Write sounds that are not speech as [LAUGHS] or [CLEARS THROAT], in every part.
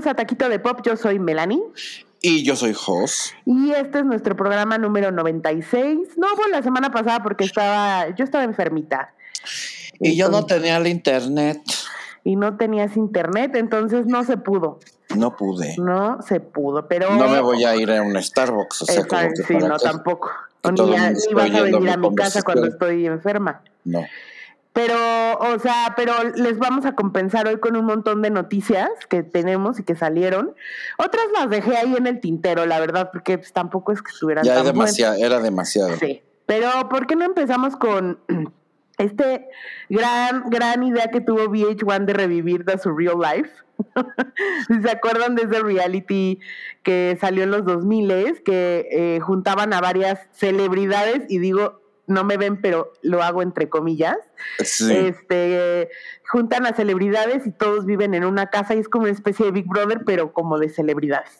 Bienvenidos a Taquito de Pop, yo soy Melanie. Y yo soy Jos. Y este es nuestro programa número 96. No fue la semana pasada porque estaba, yo estaba enfermita. Y yo no tenía el internet. Y no tenías internet, entonces no se pudo. No pude. No se pudo, pero... No me voy a ir a un Starbucks, o sea, como que sí, no, qué. tampoco. Ni, a- vas a venir a mi casa cuando estoy enferma. No. Pero, o sea, pero les vamos a compensar hoy con un montón de noticias que tenemos y que salieron. Otras las dejé ahí en el tintero, la verdad, porque pues, tampoco es que estuvieran Ya tan es demasiado, era demasiado. Sí. Pero, ¿por qué no empezamos con [CLEARS THROAT] este gran, gran idea que tuvo VH1 de revivir The Surreal Life? Si [LAUGHS] ¿Se acuerdan de ese reality que salió en los 2000 que eh, juntaban a varias celebridades? Y digo, no me ven, pero lo hago entre comillas Sí. este juntan a celebridades y todos viven en una casa y es como una especie de Big Brother, pero como de celebridades.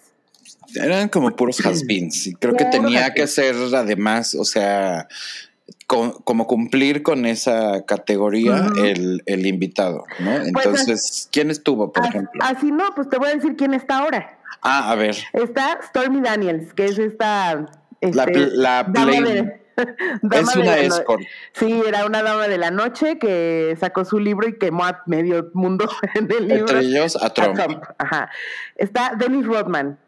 Eran como puros has-beens. Y creo que tenía que ser además, o sea, con- como cumplir con esa categoría el, el invitado, ¿no? Entonces, ¿quién estuvo, por ejemplo? Así no, pues te voy a decir quién está ahora. Ah, a ver. Está Stormy Daniels, que es esta La este, pl- la play- de- [LAUGHS] Es de una no- escort. Sí, era una dama de la noche que sacó su libro y quemó a medio mundo [LAUGHS] en el libro. Entre ellos, a Trump. Ajá. Está Dennis Rodman,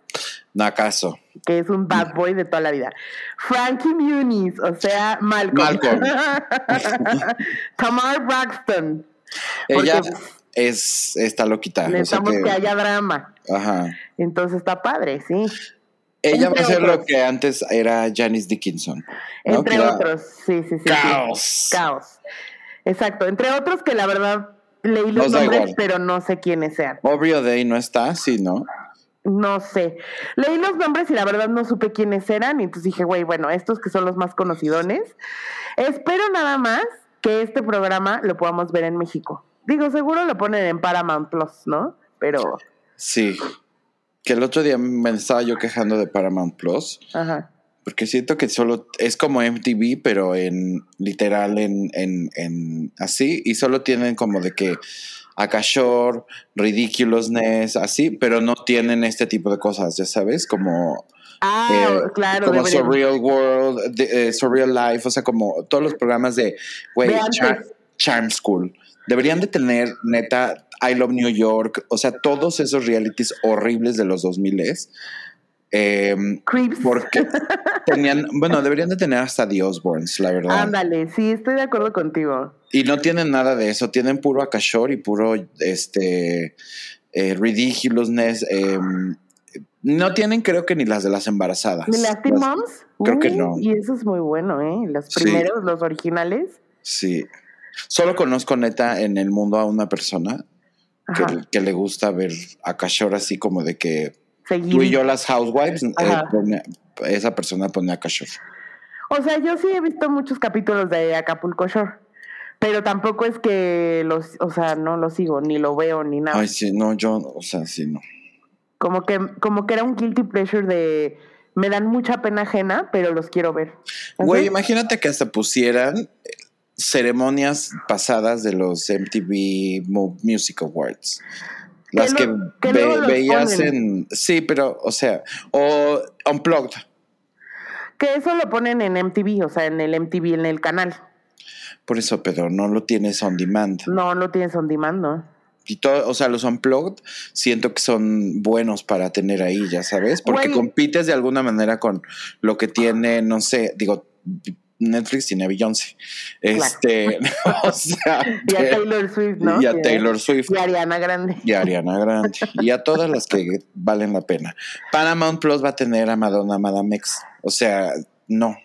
No acaso. que es un bad boy de toda la vida. Frankie Muniz, o sea, Malcolm. Malcolm. [LAUGHS] Tamar Braxton. Ella es esta loquita. o sea necesitamos que... que- haya drama. Ajá. Entonces está padre, sí. Ella va a ser lo que antes era Janice Dickinson. ¿no? Entre Que otros, sí, sí, sí. sí. Caos. Caos. Exacto. Entre otros que la verdad leí los Nos nombres, pero no sé quiénes sean. Aubrey O'Day no está, sí, ¿no? No sé. Leí los nombres y la verdad no supe quiénes eran. Y entonces dije, güey, bueno, estos que son los más conocidones. Espero nada más que este programa lo podamos ver en México. Digo, seguro lo ponen en Paramount Plus, ¿no? Pero, Sí. Que el otro día me estaba yo quejando de Paramount Plus, ajá. porque siento que solo es como MTV, pero en literal en, en, en así, y solo tienen como de que Akashore, Ridiculousness, así, pero no tienen este tipo de cosas, ya sabes, como Ah, eh, claro. como deberían. Surreal World, de- eh, Surreal Life, o sea, como todos los programas de, güey, De antes. Char- Charm School. Deberían de tener, neta, I Love New York, o sea, todos esos realities horribles de los 2000 eh, Creeps. porque tenían, bueno, deberían de tener hasta The Osbournes, la verdad. Ándale, sí, estoy de acuerdo contigo. Y no tienen nada de eso, tienen puro Akashore y puro, este, eh, Ridiculousness. eh, no tienen, creo que ni las de las embarazadas. ¿Ni las Teen Moms? creo que no. Y eso es muy bueno, ¿eh? Los Sí. primeros, los originales. Sí. Solo conozco neta en el mundo a una persona que, le gusta ver a Kashore así como de que Seguir. tú y yo las housewives, eh, pone- esa persona pone a Kashore. O sea, yo sí he visto muchos capítulos de Acapulco Shore. Pero tampoco es que los, o sea, no lo sigo, ni lo veo, ni nada. Ay, sí, no, yo, o sea, sí, no. Como que, como que era un guilty pleasure de me dan mucha pena ajena, pero los quiero ver. Güey, imagínate que hasta pusieran ceremonias pasadas de los MTV Mu- Music Awards. Las Que lo- ve- veías ponen. en... Sí, pero, o sea, o Unplugged. Que eso lo ponen en MTV, o sea, en el MTV, en el canal. Por eso, pero no lo tienes on demand. No lo tienes on demand, ¿no? Y todo, o sea, los unplugged siento que son buenos para tener ahí, ya sabes, porque compites de alguna manera con lo que tiene, no sé, digo, Netflix tiene a Beyoncé. Este, [LAUGHS] o sea, [LAUGHS] Y a Taylor Swift, ¿no? y a Que- Taylor Swift Y a Ariana Grande. y a Ariana Grande y a todas las que valen la pena. Paramount Plus va a tener a Madonna, Madame X. O sea, no.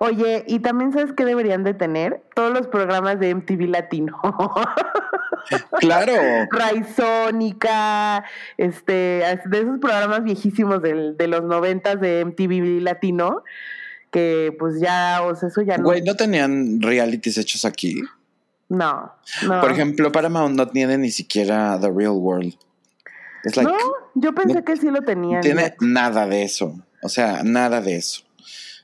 Oye, y también sabes que deberían de tener todos los programas de MTV Latino. [LAUGHS] Claro. Raizónica, este, de esos programas viejísimos del- de los noventas de MTV Latino, que pues ya, o sea, eso ya no. Güey, no tenían realities hechos aquí. No, no. Por ejemplo, Paramount no tiene ni siquiera The Real World. Es like, no, yo pensé no que sí lo tenían. no tiene nada de eso. O sea, nada de eso.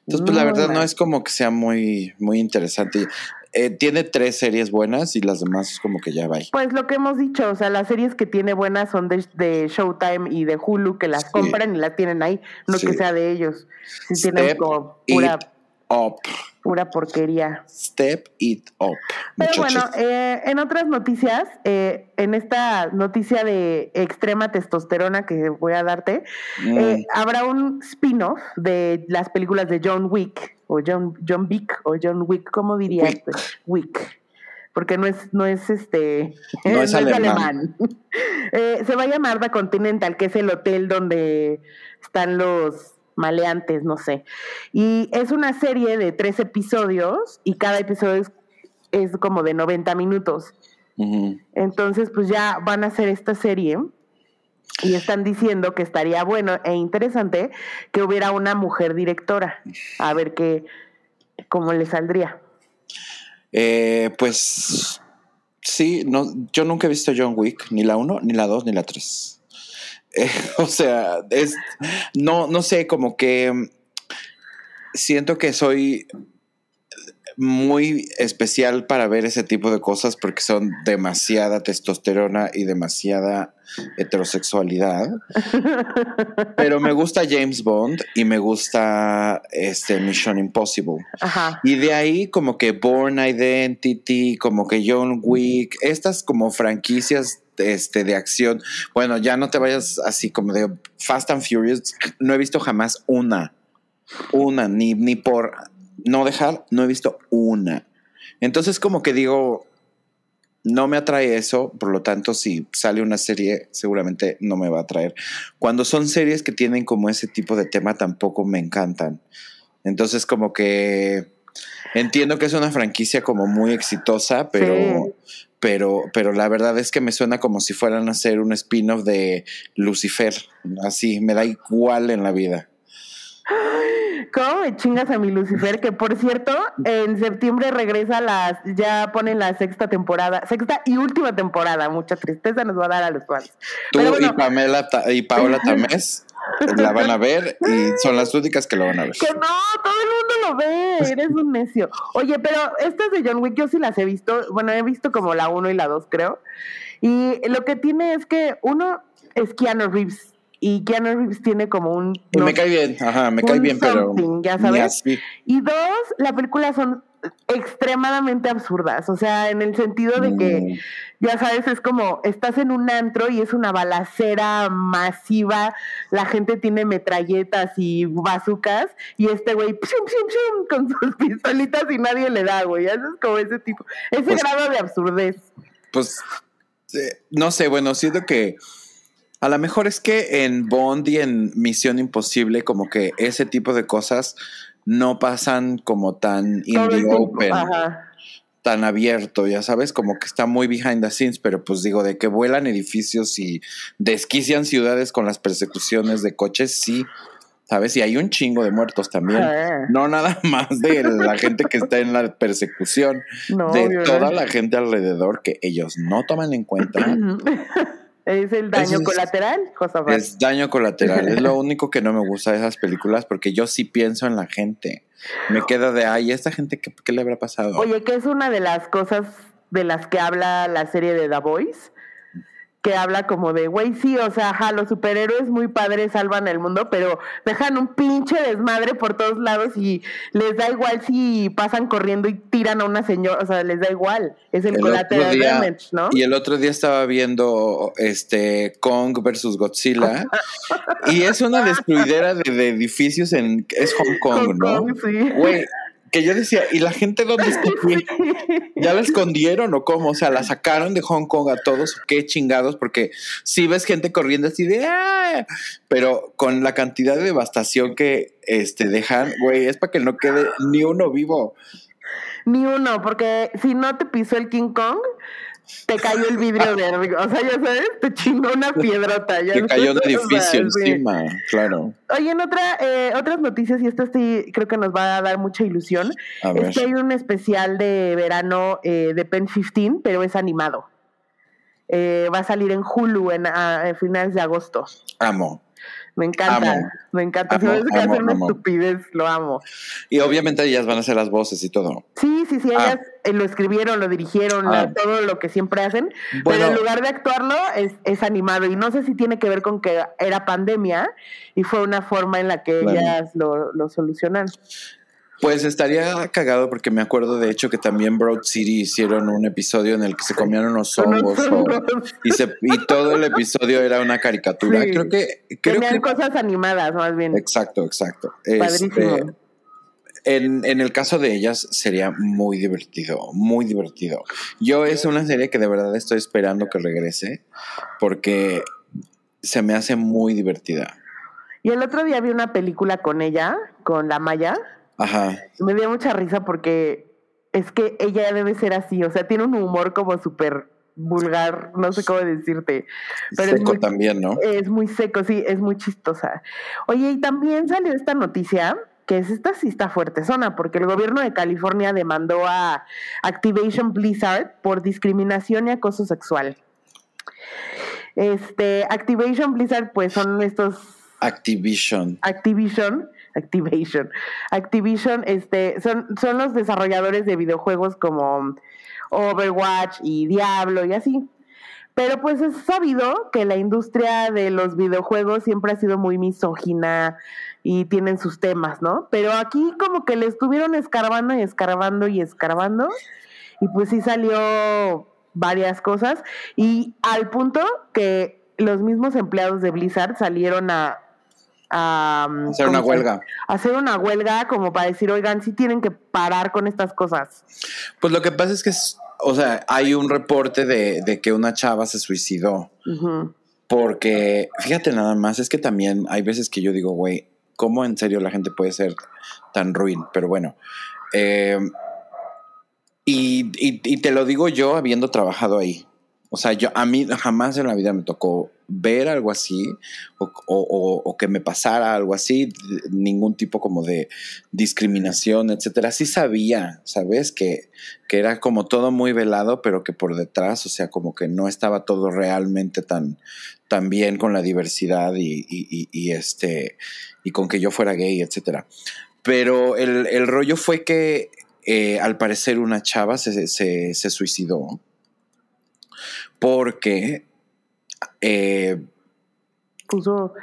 Entonces, pues la verdad no es como que sea muy, muy interesante. Eh, tiene tres series buenas y las demás como que ya va. Pues lo que hemos dicho, o sea, las series que tiene buenas son de, de Showtime y de Hulu, que las Sí. compran y las tienen ahí, no Sí. que sea de ellos. Tienen Step como pura, It Up. pura porquería. Step It Up. Pero muchachos. bueno, eh, en otras noticias, eh, en esta noticia de extrema testosterona que voy a darte, Mm, eh, habrá un spin-off de las películas de John Wick, o John, John Wick, o John Wick, ¿cómo dirías? Wick. Wick. Porque no es, no es este, No es [LAUGHS] alemán. [LAUGHS] Eh, se va a llamar The Continental, que es el hotel donde están los maleantes, no sé. Y es una serie de tres episodios y cada episodio es, es como de 90 minutos. Entonces, pues ya van a hacer esta serie y están diciendo que estaría bueno e interesante que hubiera una mujer directora. A ver qué, cómo le saldría. Eh, pues sí, no, yo nunca he visto John Wick, ni la 1, ni la 2, ni la 3. [LAUGHS] o sea, es, no, no sé, como que siento que soy muy especial para ver ese tipo de cosas porque son demasiada testosterona y demasiada heterosexualidad. Pero me gusta James Bond y me gusta este Mission Impossible. Ajá. Y de ahí como que Born Identity, como que John Wick, estas como franquicias este, de acción. Bueno, ya no te vayas así como de Fast and Furious. No he visto jamás una. Una, ni, ni por no dejar, no he visto una. Entonces como que digo, no me atrae eso, por lo tanto si sale una serie seguramente no me va a atraer. Cuando son series que tienen como ese tipo de tema tampoco me encantan. Entonces como que entiendo que es una franquicia como muy exitosa, pero Sí. pero pero la verdad es que me suena como si fueran a hacer un spin-off de Lucifer, así me da igual en la vida. ¿Cómo me chingas a mi Lucifer? Que por cierto, en septiembre regresa las, ya ponen la sexta temporada, sexta y última temporada. Mucha tristeza nos va a dar a los fans. Tú Pero bueno, y Pamela y Paola Tamés la van a ver y son las únicas que lo van a ver. Que no, todo el mundo lo ve, eres un necio. Oye, pero estas de John Wick yo sí las he visto, bueno, he visto como la 1 y la 2, creo. Y lo que tiene es que uno es Keanu Reeves y Keanu Reeves tiene como un... Y no me cae bien, ajá, me cae bien, pero ya sabes. así. Y dos, la película son extremadamente absurdas, o sea, en el sentido de que, Mm. ya sabes, es como, estás en un antro y es una balacera masiva, la gente tiene metralletas y bazucas, y este güey, con sus [LAUGHS] pistolitas y nadie le da, güey, eso es como ese tipo, ese Pues- grado de absurdez. Pues eh, no sé, bueno, siento que a lo mejor es que en Bond y en Misión Imposible, como que ese tipo de cosas no pasan como tan in Todo el the tiempo, open, Ajá. tan abierto, ya sabes, como que está muy behind the scenes, pero pues digo, de que vuelan edificios y desquician ciudades con las persecuciones de coches, sí, ¿sabes? Y hay un chingo de muertos también. Ah. No nada [LAUGHS] más de la gente que está en la persecución, No, de toda la gente alrededor que ellos no toman en cuenta. [LAUGHS] es el daño es- colateral, Josafat. Es daño colateral. Es lo [LAUGHS] único que no me gusta de esas películas porque yo sí pienso en la gente. Me queda de, ay, ¿esta gente qué, qué le habrá pasado? Oye, que es una de las cosas de las que habla la serie de The Voice, que habla como de, güey, sí, o sea, ajá, los superhéroes muy padres salvan el mundo, pero dejan un pinche desmadre por todos lados y les da igual si pasan corriendo y tiran a una señora, o sea, les da igual, es el, El día- damage, ¿no? Y el otro día estaba viendo este Kong versus Godzilla [LAUGHS] y es una destruidera de, de edificios en es Hong Kong, Hong ¿no? Kong, sí. Güey, que yo decía, ¿y la gente dónde está? [LAUGHS] ¿Ya la escondieron o cómo? O sea, la sacaron de Hong Kong a todos, ¿o qué chingados, porque si ves gente corriendo así de ¡ah! pero con la cantidad de devastación que este dejan, güey, es para que no quede ni uno vivo. Ni uno, porque si no te pisó el King Kong, te cayó el vidrio de arriba. O sea, ya sabes, te chingó una piedrota. Ya Que cayó sea, edificio sí. encima, claro. Oye, en otra, eh, otras noticias, y esto sí creo que nos va a dar mucha ilusión, A ver. es que hay un especial de verano eh, de Pen 15, pero es animado. Eh, va a salir en Hulu en, a, a finales de agosto. Amo. Me encanta, Amo. me encanta. Si Amo, ves que amo, hacer una estupidez, lo amo. Y obviamente ellas van a hacer las voces y todo. Sí, sí, sí, Ah. ellas eh, lo escribieron, lo dirigieron, Ah. todo lo que siempre hacen, Bueno. pero en lugar de actuarlo es, es animado y no sé si tiene que ver con que era pandemia y fue una forma en la que Claro. ellas lo, lo solucionan. Pues estaría cagado porque me acuerdo de hecho que también Broad City hicieron un episodio en el que se comían unos hongos o- y, se, y todo el episodio era una caricatura. Sí. Creo que... Creo Tenían que cosas animadas más bien. exacto, exacto. Padrísimo. Este, en, en el caso de ellas sería muy divertido, muy divertido. Yo es una serie que de verdad estoy esperando que regrese porque se me hace muy divertida. Y el otro día vi una película con ella, con la Maya. Ajá. Me dio mucha risa porque es que ella debe ser así, o sea, tiene un humor como súper vulgar, no sé cómo decirte. Pero es Seco muy, también, ¿no? es muy seco, sí, es muy chistosa. Oye, y también salió esta noticia, que es esta sí está fuerte zona, porque el gobierno de California demandó a Activation Blizzard por discriminación y acoso sexual. Este, Activation Blizzard, pues son estos Activision. Activision, Activation, Activision, este, son, son los desarrolladores de videojuegos como Overwatch y Diablo y así. Pero pues es sabido que la industria de los videojuegos siempre ha sido muy misógina y tienen sus temas, ¿no? Pero aquí como que le estuvieron escarbando y escarbando y escarbando y pues sí salió varias cosas y al punto que los mismos empleados de Blizzard salieron a a Hacer una ¿cómo se- huelga. hacer una huelga como para decir, oigan, sí tienen que parar con estas cosas. Pues lo que pasa es que, o sea, hay un reporte de, de que una chava se suicidó. Porque, fíjate nada más, es que también hay veces que yo digo, güey, ¿cómo en serio la gente puede ser tan ruin? Pero bueno. eh, y, y- y te lo digo yo habiendo trabajado ahí. O sea, yo a mí jamás en la vida me tocó ver algo así o, o- que me pasara algo así, ningún tipo como de discriminación, etcétera. Sí sabía, ¿sabes? Que, que era como todo muy velado, pero que por detrás, o sea, como que no estaba todo realmente tan, tan bien con la diversidad y, y- y- y este y con que yo fuera gay, etcétera. Pero el, el rollo fue que eh, al parecer una chava se, se- se suicidó porque eh, Puso,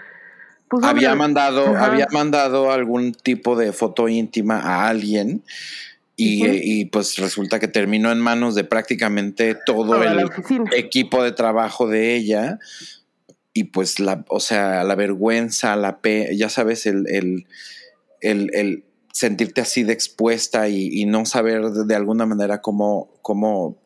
puso había mandado, había mandado algún tipo de foto íntima a alguien y, pues resulta que terminó en manos de prácticamente todo el equipo de trabajo de ella y pues la, o sea, la vergüenza, la pe, ya sabes, el, el, el, el sentirte así de expuesta y, y no saber de, de alguna manera cómo, cómo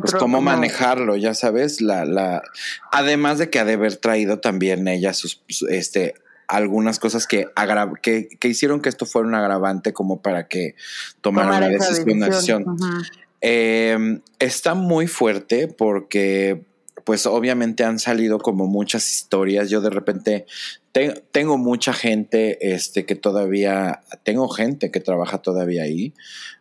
pues cómo manejarlo, ya sabes, la, la, además de que ha de haber traído también ella sus, su- este, algunas cosas que, agra- que, que hicieron que esto fuera un agravante como para que tomara tomar una decisión. decisión. Eh, está muy fuerte porque, pues obviamente han salido como muchas historias. Yo de repente te- tengo mucha gente este, que todavía, tengo gente que trabaja todavía ahí.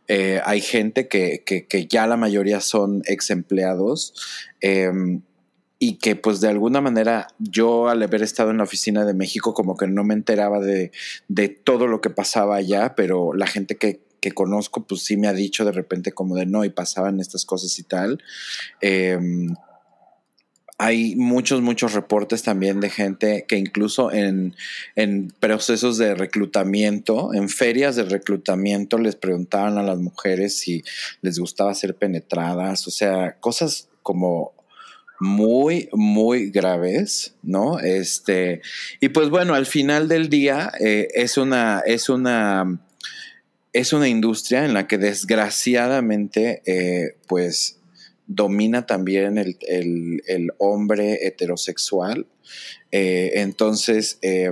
Eh, hay gente que, que- ya la mayoría son ex empleados. em, y que pues de alguna manera yo al haber estado en la oficina de México como que no me enteraba de, de todo lo que pasaba allá, pero la gente que, que conozco pues sí me ha dicho de repente como de no y pasaban estas cosas y tal. Em, hay muchos, muchos reportes también de gente que incluso en, en procesos de reclutamiento, en ferias de reclutamiento, les preguntaban a las mujeres si les gustaba ser penetradas, o sea, cosas como muy, muy graves, ¿no? Este, y pues bueno, al final del día eh, es una, es una, es una industria en la que desgraciadamente, eh, pues, domina también el, el- el hombre heterosexual. Eh, entonces, eh,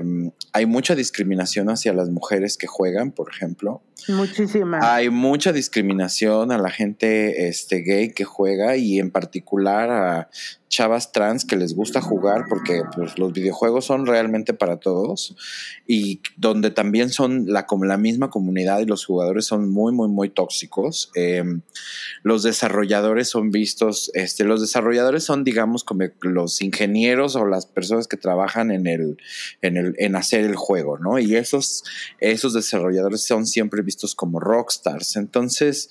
hay mucha discriminación hacia las mujeres que juegan, por ejemplo. Muchísima. Hay mucha discriminación a la gente este, gay que juega y en particular a chavas trans que les gusta jugar porque pues, los videojuegos son realmente para todos y donde también son la, como la misma comunidad y los jugadores son muy, muy, muy tóxicos. Em, los desarrolladores son vistos, este, los desarrolladores son, digamos, como los ingenieros o las personas que trabajan en el, en el, en hacer el juego, ¿no? Y esos, esos desarrolladores son siempre vistos como rockstars. Entonces,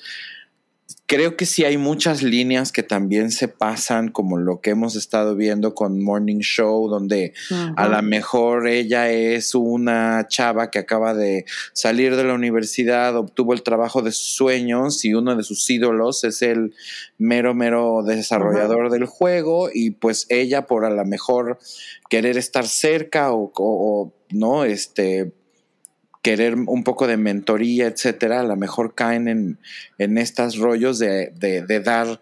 creo que sí hay muchas líneas que también se pasan, como lo que hemos estado viendo con Morning Show, donde a lo mejor ella es una chava que acaba de salir de la universidad, obtuvo el trabajo de sus sueños y uno de sus ídolos es el mero, mero desarrollador del juego y pues ella por a lo mejor querer estar cerca o, o no, este querer un poco de mentoría, etcétera, a lo mejor caen en, en estos rollos de, de, dar,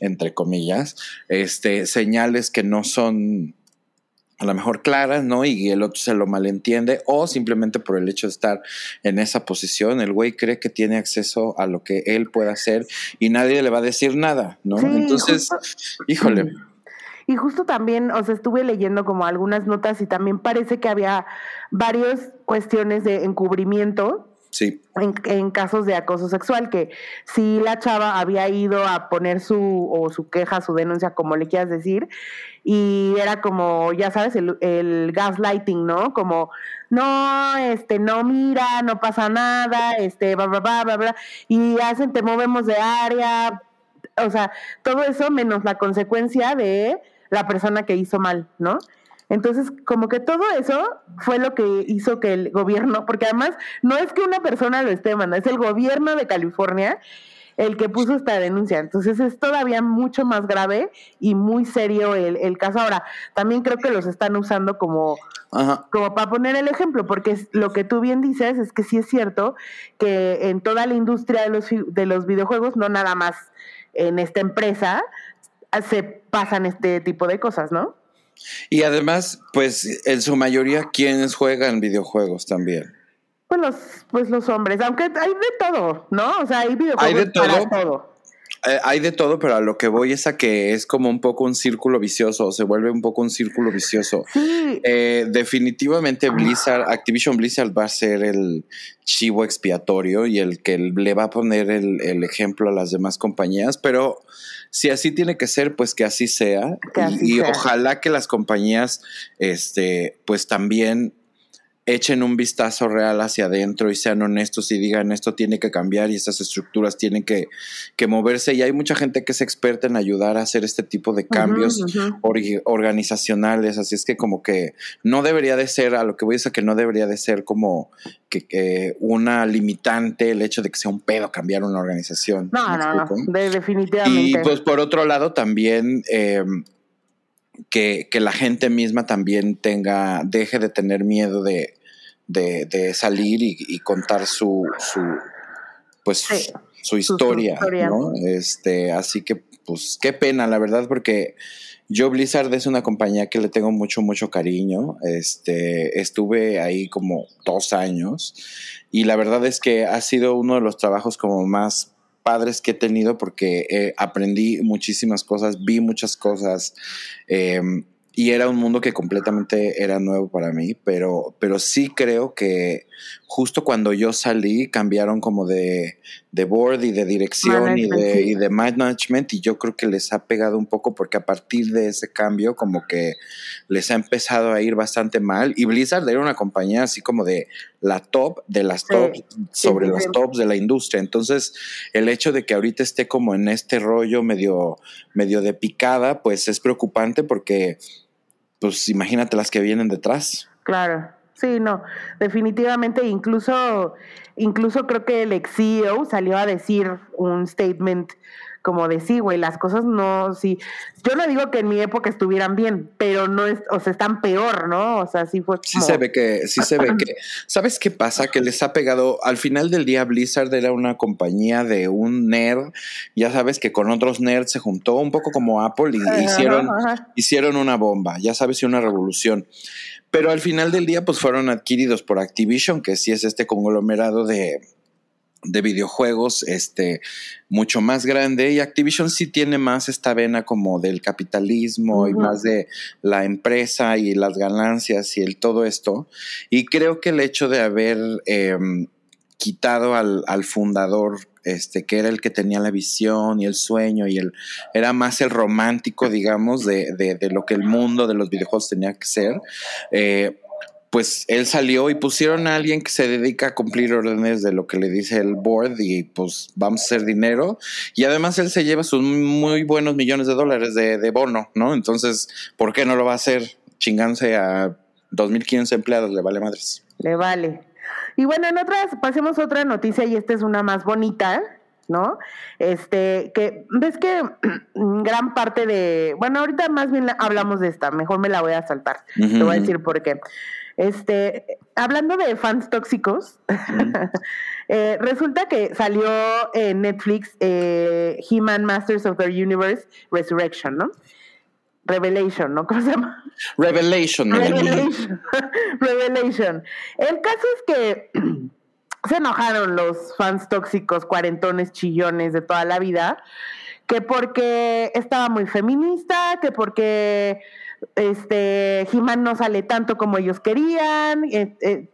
entre comillas, este, señales que no son a lo mejor claras, ¿no? Y el otro se lo malentiende, o simplemente por el hecho de estar en esa posición, el güey cree que tiene acceso a lo que él puede hacer y nadie le va a decir nada, ¿no? Entonces, híjole. Y justo también, o sea, estuve leyendo como algunas notas y también parece que había varias cuestiones de encubrimiento Sí. En, casos de acoso sexual, que si la chava había ido a poner su, o su queja, su denuncia, como le quieras decir, y era como, ya sabes, el, el gaslighting, ¿no? Como, no, este, no mira, no pasa nada, este, bla, bla, bla, bla, bla, y hacen, te movemos de área, o sea, todo eso menos la consecuencia de la persona que hizo mal, ¿no? Entonces, como que todo eso fue lo que hizo que el gobierno, porque además no es que una persona lo esté mandando, es el gobierno de California el que puso esta denuncia. Entonces es todavía mucho más grave y muy serio el, caso. Ahora, también creo que los están usando como, como para poner el ejemplo, porque lo que tú bien dices es que sí es cierto que en toda la industria de los, de los videojuegos, no nada más en esta empresa, se pasan este tipo de cosas, ¿no? Y además, pues en su mayoría, ¿quiénes juegan videojuegos también? Pues los, pues los hombres, aunque hay de todo, ¿no? O sea, hay videojuegos ¿Hay de todo? para todo. Eh, hay de todo, pero a lo que voy es a que es como un poco un círculo vicioso, se vuelve un poco un círculo vicioso. Eh, definitivamente Blizzard, Activision Blizzard va a ser el chivo expiatorio y el que le va a poner el, el ejemplo a las demás compañías, pero si así tiene que ser, pues que así sea. y, ojalá que las compañías, este, pues también echen un vistazo real hacia adentro y sean honestos y digan esto tiene que cambiar y estas estructuras tienen que, moverse. Y hay mucha gente que es experta en ayudar a hacer este tipo de cambios organizacionales. Así es que como que no debería de ser, a lo que voy a decir que no debería de ser como que, una limitante el hecho de que sea un pedo cambiar una organización. No, no, no, definitivamente. Y pues por otro lado también... Em, que, que, la gente misma también tenga, deje de tener miedo de, de, salir y, contar su, su pues su historia, ¿no? Este, así que pues qué pena, la verdad, porque yo Blizzard es una compañía que le tengo mucho, mucho cariño. Este, estuve ahí como dos años y la verdad es que ha sido uno de los trabajos como más padres que he tenido porque eh, aprendí muchísimas cosas, vi muchas cosas. Em, y era un mundo que completamente era nuevo para mí, pero, pero sí creo que justo cuando yo salí cambiaron como de, de board y de dirección y de, y de, management y yo creo que les ha pegado un poco porque a partir de ese cambio como que les ha empezado a ir bastante mal. Y Blizzard era una compañía así como de la top de las tops sobre las tops de la industria. Entonces el hecho de que ahorita esté como en este rollo medio medio de picada pues es preocupante porque pues imagínate las que vienen detrás. Claro Sí, no, definitivamente, incluso, incluso creo que el ex CEO salió a decir un statement como de sí, güey, las cosas no, sí. Yo no digo que en mi época estuvieran bien, pero no es, o sea, están peor, ¿no? O sea, sí fue como... Sí se ve que, sí se ve [CLEARS THROAT] que, ¿sabes qué pasa? Que les ha pegado, al final del día Blizzard era una compañía de un nerd, ya sabes que con otros nerds se juntó un poco como Apple y hicieron, hicieron una bomba, ya sabes, y una revolución. Pero al final del día, pues fueron adquiridos por Activision, que sí es este conglomerado de, de videojuegos este mucho más grande y Activision sí tiene más esta vena como del capitalismo y más de la empresa y las ganancias y el todo esto. Y creo que el hecho de haber em, quitado al, al, fundador este que era el que tenía la visión y el sueño y el era más el romántico digamos de, de, lo que el mundo de los videojuegos tenía que ser eh, pues él salió y pusieron a alguien que se dedica a cumplir órdenes de lo que le dice el board y pues vamos a hacer dinero. Y además él se lleva sus muy buenos millones de dólares de, bono, ¿no? Entonces, ¿por qué no lo va a hacer chingándose a 2.500 empleados? Le vale madres. Le vale. Y bueno, en otras, pasemos otra noticia y esta es una más bonita, ¿no? Este, que ves que [CLEARS THROAT] gran parte de, bueno, ahorita más bien hablamos de esta, mejor me la voy a saltar. Te voy a decir por qué. Este, hablando de fans tóxicos, [LAUGHS] eh, resulta que salió en Netflix eh, He-Man Masters of the Universe Resurrection, ¿no? Revelation, ¿no? ¿Cómo se llama? Revelation. Revelation. [LAUGHS] Revelation. El caso es que [CLEARS THROAT] se enojaron los fans tóxicos, cuarentones, chillones de toda la vida, que porque estaba muy feminista, que porque este, he no sale tanto como ellos querían,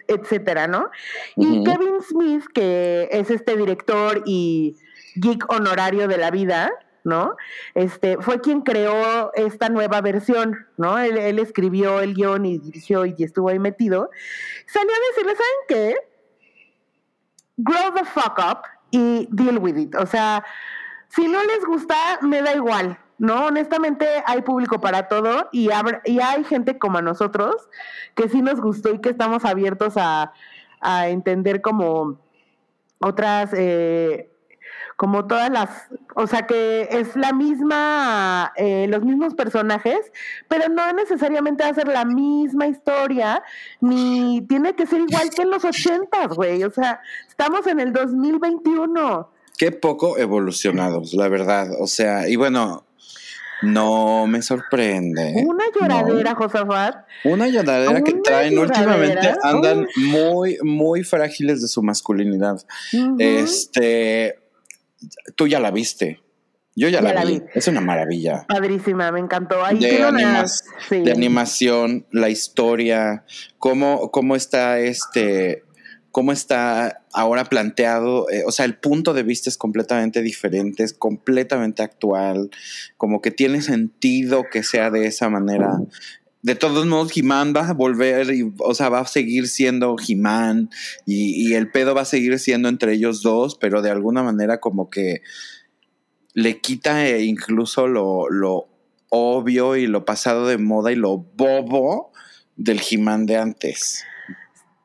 etcétera, ¿no? Y Kevin Smith, que es este director y geek honorario de la vida, ¿no? Este, fue quien creó esta nueva versión, ¿no? Él, escribió el guion y dirigió y estuvo ahí metido. Salió a decirle, ¿saben qué? Grow the fuck up y deal with it. O sea, si no les gusta, me da igual, no, honestamente hay público para todo y, y hay gente como nosotros que sí nos gustó y que estamos abiertos a, entender como otras, eh, como todas las, o sea que es la misma, eh, los mismos personajes, pero no necesariamente va a ser la misma historia, ni tiene que ser igual que en los ochentas, güey, o sea, estamos en el 2021. Qué poco evolucionados, la verdad. O sea, y bueno, no me sorprende. Una lloradera, Josafat. Una lloradera que traen últimamente, andan muy, muy frágiles de su masculinidad. Este, tú ya la viste. Yo ya, la, vi. Es una maravilla. Padrísima, me encantó. Ahí de, de animación, la historia, cómo, cómo está este cómo está ahora planteado, eh, o sea, el punto de vista es completamente diferente, es completamente actual, como que tiene sentido que sea de esa manera. De todos modos, He-Man va a volver, y, o sea, va a seguir siendo He-Man y, el pedo va a seguir siendo entre ellos dos, pero de alguna manera como que le quita eh, incluso lo, lo obvio y lo pasado de moda y lo bobo del He-Man de antes.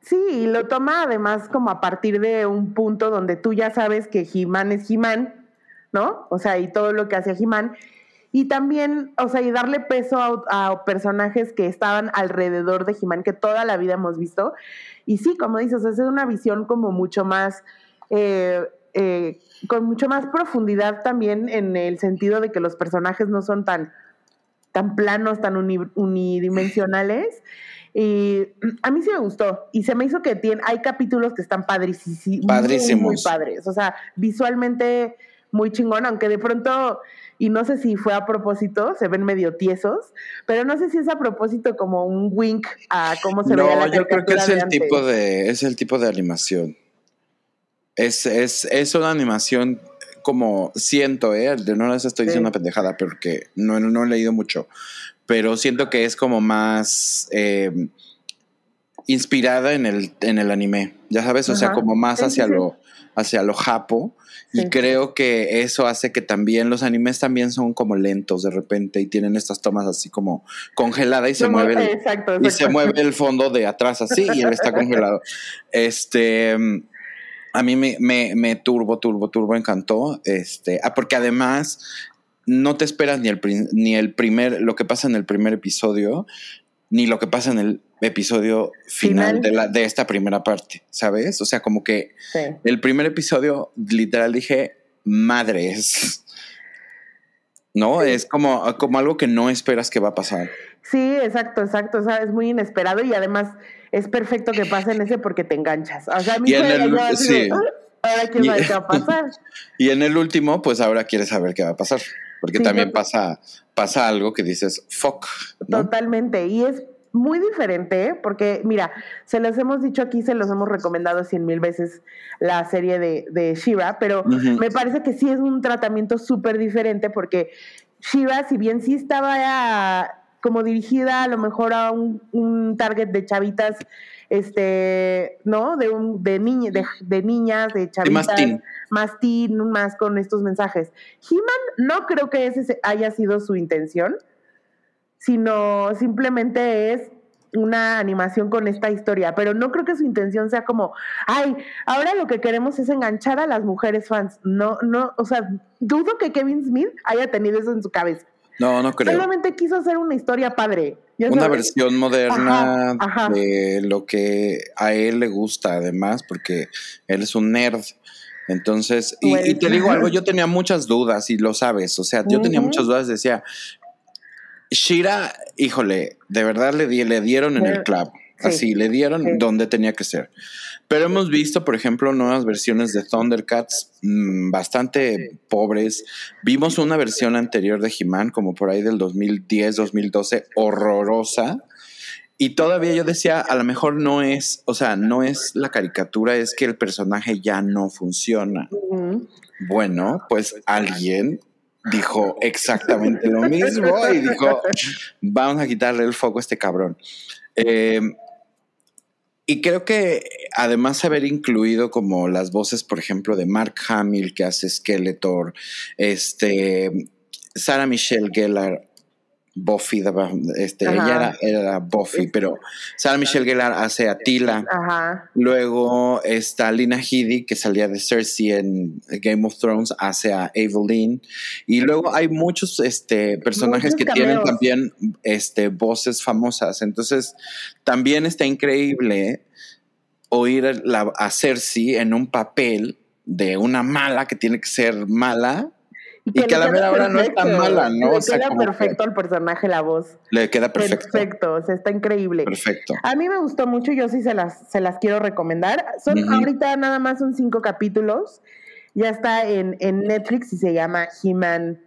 Sí, lo toma además como a partir de un punto donde tú ya sabes que He-Man es He-Man, ¿no? O sea, y todo lo que hace He-Man. Y también, o sea, y darle peso a, personajes que estaban alrededor de He-Man, que toda la vida hemos visto. Y sí, como dices, es una visión como mucho más, eh, eh, con mucho más profundidad también en el sentido de que los personajes no son tan, tan planos, tan unidimensionales. Y a mí sí me gustó. Y se me hizo que tiene, hay capítulos que están padrísimos. Padrísimos. Muy, padres. O sea, visualmente muy chingón, aunque de pronto, y no sé si fue a propósito, se ven medio tiesos, pero no sé si es a propósito como un wink a cómo se ve la No, yo creo que es el tipo de, es el tipo de animación. Es, es, es una animación como siento, ¿eh? No les estoy diciendo una pendejada, porque no, no he leído mucho pero siento que es como más eh, inspirada en el, en el anime, ya sabes, o sea, como más hacia lo hacia lo japo y creo que eso hace que también los animes también son como lentos de repente y tienen estas tomas así como congelada y se mueve el, y se mueve el fondo de atrás así y él está [LAUGHS] congelado. Este a mí me, me, me, turbo, turbo, turbo encantó. Este, ah, porque además no te esperas ni el, ni el primer, lo que pasa en el primer episodio, ni lo que pasa en el episodio final, De, la, de esta primera parte, ¿sabes? O sea, como que el primer episodio, literal, dije, madres. ¿No? Es como, como algo que no esperas que va a pasar. Sí, exacto, exacto. O sea, es muy inesperado y además es perfecto que pase en ese porque te enganchas. O sea, a mí y sí. ahora quiero saber [LAUGHS] qué va a pasar. Y en el último, pues ahora quieres saber qué va a pasar. Porque Sí, también no- pasa, pasa algo que dices, fuck. ¿no? Totalmente. Y es muy diferente, porque mira, se los hemos dicho aquí, se los hemos recomendado cien mil veces la serie de, de Shira, pero me parece que sí es un tratamiento súper diferente porque Shira, si bien sí estaba ah, como dirigida a lo mejor a un, un target de chavitas, este, ¿no? De un, de niña, de, de niñas, de chavitas. más teen. Más teen, más con estos mensajes. He-Man no creo que ese se- haya sido su intención sino simplemente es una animación con esta historia, pero no creo que su intención sea como, ay, ahora lo que queremos es enganchar a las mujeres fans. No, no, o sea, dudo que Kevin Smith haya tenido eso en su cabeza. No, no creo. Solamente quiso hacer una historia padre. Una sabes. versión moderna Ajá, ajá. de lo que a él le gusta, además, porque él es un nerd. Entonces, y, Pues, y te digo ajá. algo, yo tenía muchas dudas y lo sabes, o sea, yo tenía muchas dudas, decía, Shira, híjole, de verdad le, di- le dieron en el clavo, sí, así, le dieron sí. donde tenía que ser. Pero hemos visto, por ejemplo, nuevas versiones de Thundercats mm, bastante pobres. Vimos una versión anterior de He-Man, como por ahí del 2010, 2012, horrorosa. Y todavía yo decía, a lo mejor no es, o sea, no es la caricatura, es que el personaje ya no funciona. Bueno, pues alguien dijo exactamente lo mismo y dijo, vamos a quitarle el foco a este cabrón. Eh, y creo que además haber incluido como las voces, por ejemplo, de Mark Hamill, que hace Skeletor, este, Sarah Michelle Gellar, Buffy, este, Ajá. ella era, era Buffy, pero Sarah Michelle Gellar hace a Tila. Ajá. Luego está Lina Headey, que salía de Cersei en Game of Thrones, hace a Evelyn. Y luego hay muchos este, personajes Muchos que tienen también este, voces famosas. Entonces, también está increíble oír la- a Cersei en un papel de una mala que tiene que ser mala. Y que le a la mera hora no es tan perfecto, mala, ¿no? Le O sea, queda como que- perfecto al personaje la voz. Le queda perfecto. Perfecto, o sea, está increíble. Perfecto. A mí me gustó mucho, yo sí se las, se las quiero recomendar. Son ahorita nada más son cinco capítulos. Ya está en, en Netflix y se llama He-Man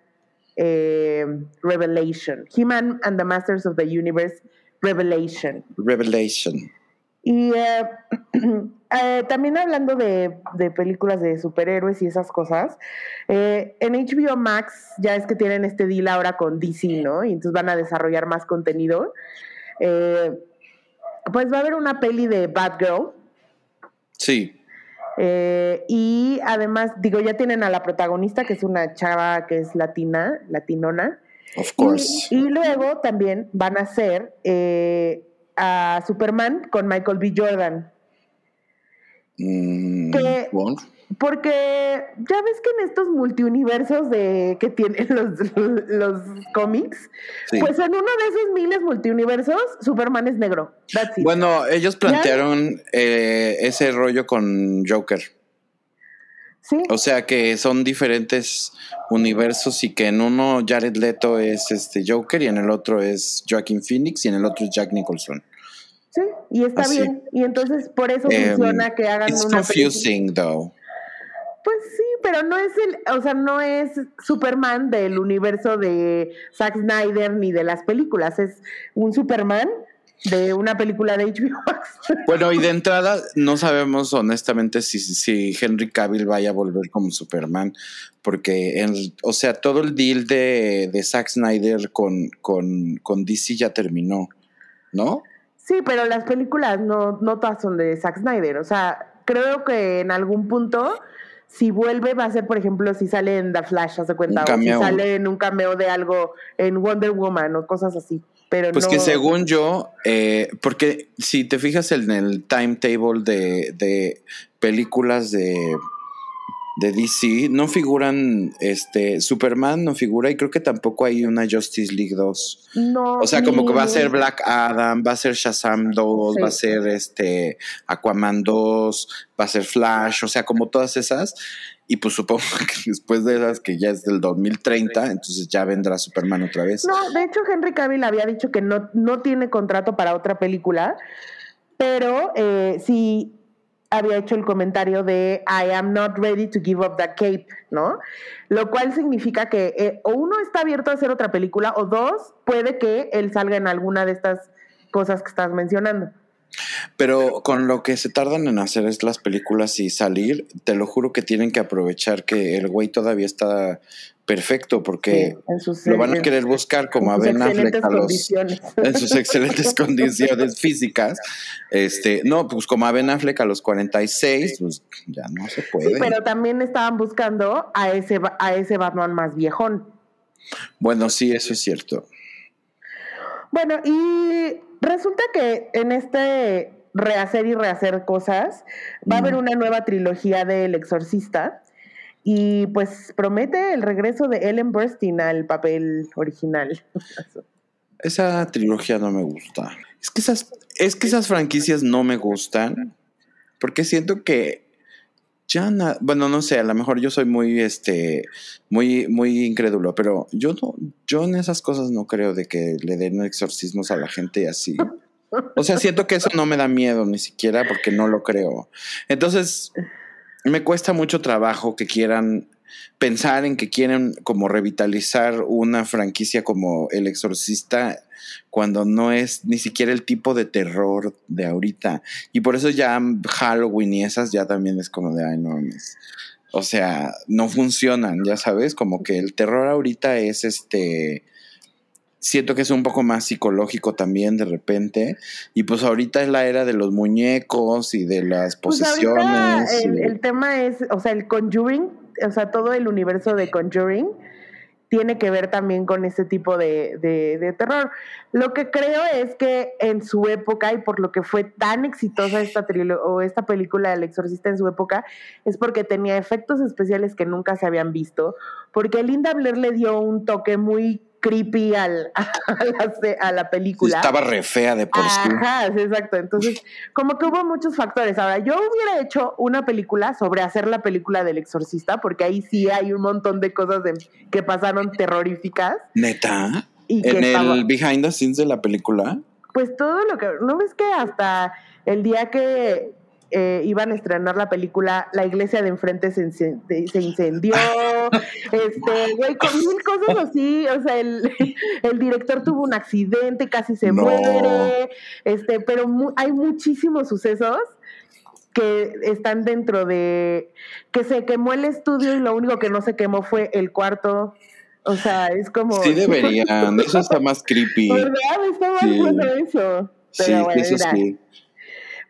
eh, Revelation. He-Man and the Masters of the Universe Revelation. Revelation. Y eh, [CLEARS THROAT] eh, también hablando de, de películas de superhéroes y esas cosas, eh, en HBO Max ya es que tienen este deal ahora con DC, ¿no? Y entonces van a desarrollar más contenido. Eh, pues va a haber una peli de Batgirl. Sí. eh, y además, digo, ya tienen a la protagonista, que es una chava que es latina, latinona. Of Y, course. y luego también van a hacer a Superman con Michael B. Jordan. Mm, que- bueno. Porque ya ves que en estos multiuniversos de que tienen [LAUGHS] los, los cómics, Sí. pues en uno de esos miles multiuniversos, Superman es negro. That's it. Bueno, ellos plantearon eh, ese rollo con Joker. sí, O sea que son diferentes universos y que en uno Jared Leto es este Joker y en el otro es Joaquin Phoenix y en el otro es Jack Nicholson. Sí, y está así. bien. Y entonces por eso Em, funciona que hagan It's una película. confusing though. Pues sí, pero no es el, o sea, no es Superman del universo de Zack Snyder ni de las películas, es un Superman de una película de HBO. [LAUGHS] Bueno, y de entrada no sabemos honestamente si, si Henry Cavill vaya a volver como Superman, porque, el- o sea, todo el deal de, de Zack Snyder con, con, con DC ya terminó, ¿no? Sí, pero las películas no, no todas son de Zack Snyder. O sea, creo que en algún punto, si vuelve, va a ser, por ejemplo, si sale en The Flash, haz de cuenta, o si sale en un cameo de algo en Wonder Woman o cosas así. Pero Pues no. que según yo, eh, porque si te fijas en el timetable de, de películas de, de DC, no figuran, este, Superman no figura y creo que tampoco hay una Justice League 2. No, O sea, como ni- que va a ser Black Adam, va a ser Shazam 2, Sí. va a ser este Aquaman 2, va a ser Flash, o sea, como todas esas. Y pues supongo [LAUGHS] que después de esas, que ya es del 2030, entonces ya vendrá Superman otra vez. No, de hecho Henry Cavill había dicho que no, no tiene contrato para otra película, pero eh, si había hecho el comentario de I am not ready to give up the cape, ¿no? Lo cual significa que eh, o uno está abierto a hacer otra película o dos, puede que él salga en alguna de estas cosas que estás mencionando. Pero con lo que se tardan en hacer es las películas y salir, te lo juro que tienen que aprovechar que el güey todavía está perfecto porque lo van a querer buscar como a Ben Affleck a los, en sus excelentes [LAUGHS] condiciones físicas. Este, no, pues como a Ben Affleck a los 46, pues ya no se puede. Sí, pero también estaban buscando a ese a ese Batman más viejón. Bueno, sí, eso es cierto. Bueno, y resulta que en este rehacer y rehacer cosas va a haber una nueva trilogía de El Exorcista y pues promete el regreso de Ellen Burstyn al papel original. [LAUGHS] Esa trilogía no me gusta. Es que esas, es que esas franquicias no me gustan. Porque siento que ya bueno, no sé, a lo mejor yo soy muy este muy muy incrédulo, pero yo no yo en esas cosas no creo de que le den exorcismos a la gente así. O sea, siento que eso no me da miedo ni siquiera porque no lo creo. Entonces, me cuesta mucho trabajo que quieran pensar en que quieren como revitalizar una franquicia como El Exorcista cuando no es ni siquiera el tipo de terror de ahorita. Y por eso ya Halloween y esas ya también es como de, ay, no, o sea, no funcionan, ya sabes, como que el terror ahorita es este siento que es un poco más psicológico también de repente. Y pues ahorita es la era de los muñecos y de las pues posesiones. el, tema es, o sea, el Conjuring, o sea, todo el universo de Conjuring tiene que ver también con ese tipo de, de, terror. Lo que creo es que en su época, y por lo que fue tan exitosa esta, o esta película del exorcista en su época, es porque tenía efectos especiales que nunca se habían visto, porque Linda Blair le dio un toque muy creepy al, [LAUGHS] a, la, película. Estaba re fea de por sí. Ajá, exacto. Entonces, como que hubo muchos factores. Ahora, yo hubiera hecho una película sobre hacer la película del exorcista, porque ahí sí hay un montón de cosas que pasaron terroríficas. ¿Neta? ¿En el behind the scenes de la película? Pues todo lo que... ¿No ves que hasta el día que eh, iban a estrenar la película, la iglesia de enfrente se, incendió, [LAUGHS] este, güey, con mil cosas así, o sea, el, [LAUGHS] director tuvo un accidente, casi se muere, este, pero hay muchísimos sucesos que están dentro de que se quemó el estudio y lo único que no se quemó fue el cuarto. O sea, es como. Sí, deberían. Eso está más creepy. [LAUGHS] ¿Verdad? Está más bueno eso. sí, eso sí.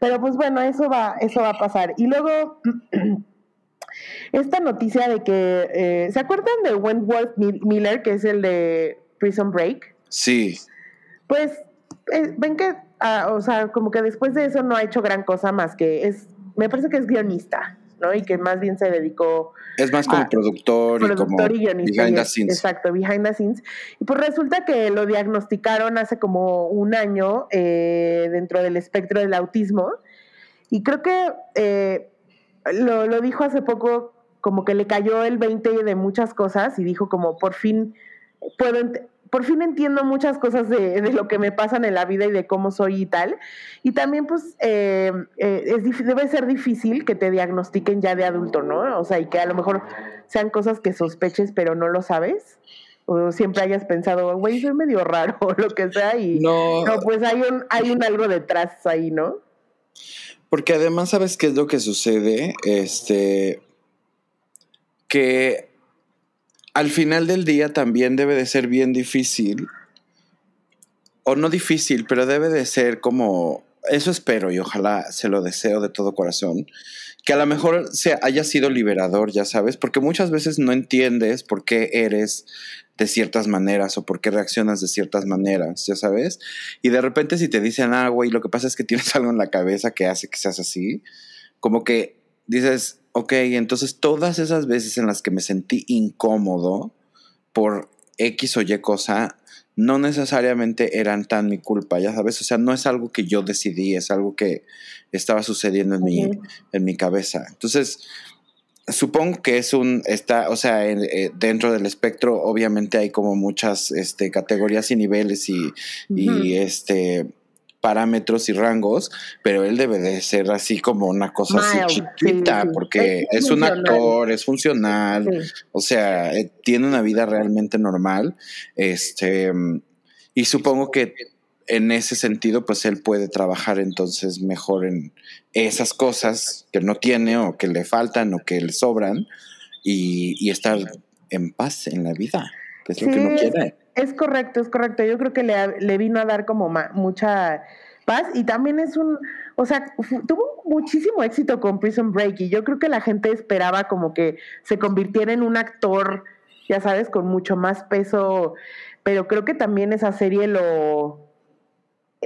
Pero pues bueno, eso va, eso va a pasar. Y luego, [CLEARS THROAT] esta noticia de que, eh, ¿se acuerdan de Wentworth Miller, que es el de Prison Break? Sí. Pues, eh, ven que, ah, o sea, como que después de eso no ha hecho gran cosa más que es, me parece que es guionista. ¿No? Y que más bien se dedicó... Es más como productor, y como behind the scenes. Exacto, behind the scenes. Y pues resulta que lo diagnosticaron hace como un año eh, dentro del espectro del autismo. Y creo que eh, lo, lo dijo hace poco, como que le cayó el 20 de muchas cosas y dijo como, por fin puedo por fin entiendo muchas cosas de, lo que me pasan en la vida y de cómo soy y tal. Y también, pues, eh, eh, es, debe ser difícil que te diagnostiquen ya de adulto, ¿no? O sea, y que a lo mejor sean cosas que sospeches, pero no lo sabes. O siempre hayas pensado, güey, soy medio raro [LAUGHS] o lo que sea. Y no, no pues hay un, hay un algo detrás ahí, ¿no? Porque además, ¿sabes qué es lo que sucede? Este. Que al final del día también debe de ser bien difícil, o no difícil, pero debe de ser como, eso espero y ojalá se lo deseo de todo corazón, que a lo mejor se haya sido liberador, ya sabes, porque muchas veces no entiendes por qué eres de ciertas maneras o por qué reaccionas de ciertas maneras, ya sabes. Y de repente si te dicen, ah, güey, lo que pasa es que tienes [LAUGHS] algo en la cabeza que hace que seas así, como que dices, ok, entonces todas esas veces en las que me sentí incómodo por X o Y cosa, no necesariamente eran tan mi culpa, ya sabes, o sea, no es algo que yo decidí, es algo que estaba sucediendo en, mi, en mi cabeza. Entonces, supongo que es un, está, o sea, eh, dentro del espectro obviamente hay como muchas este, categorías y niveles y, y este parámetros y rangos, pero él debe de ser así como una cosa así chiquita, sí, porque Es es, un actor, es funcional, Sí. o sea, eh, tiene una vida realmente normal, este, y supongo que en ese sentido, pues él puede trabajar entonces mejor en esas cosas que no tiene o que le faltan o que le sobran y, y estar en paz en la vida, que es lo que es- quiere. Es correcto, es correcto. Yo creo que le, le vino a dar como ma- mucha paz y también es un, o sea, tuvo muchísimo éxito con Prison Break y yo creo que la gente esperaba como que se convirtiera en un actor, ya sabes, con mucho más peso, pero creo que también esa serie lo,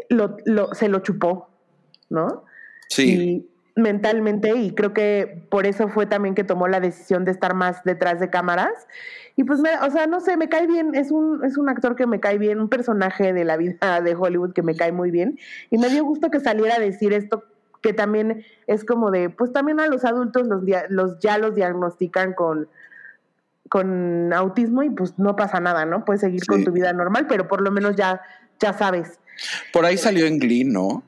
lo, lo- se lo chupó, ¿no? Sí, y mentalmente y creo que por eso fue también que tomó la decisión de estar más detrás de cámaras. Y pues me- o sea no sé me cae bien es un es un actor que me cae bien un personaje de la vida [LAUGHS] de Hollywood que me cae muy bien. Y me dio gusto que saliera a decir esto que también es como de pues también a los adultos los los ya los diagnostican con con autismo y pues no pasa nada no puedes seguir con tu vida normal pero por lo menos ya ya sabes. Por ahí salió en Glee, ¿no?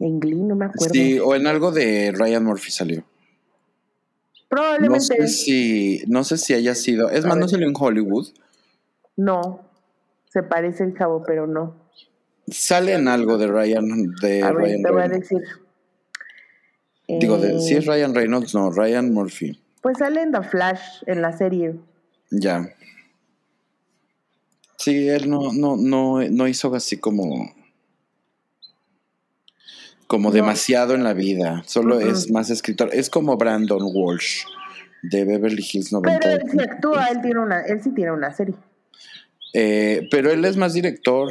En Glee no me acuerdo Sí, o en algo de Ryan Murphy salió. No probablemente sé si, no sé si haya sido, es más, no salió en Hollywood. No, se parece el chavo, pero no. Sale en algo de Ryan, de A ver, Ryan te voy a decir. Digo, de, Eh, si es Ryan Reynolds, no, Ryan Murphy. Pues sale en The Flash, en la serie. Ya. Sí, él no, no, no, no hizo así como. Como demasiado en la vida. Solo es más escritor. Es como Brandon Walsh de Beverly Hills Pero 90. él sí actúa, él tiene una, él sí tiene una serie. Eh, pero él es más director.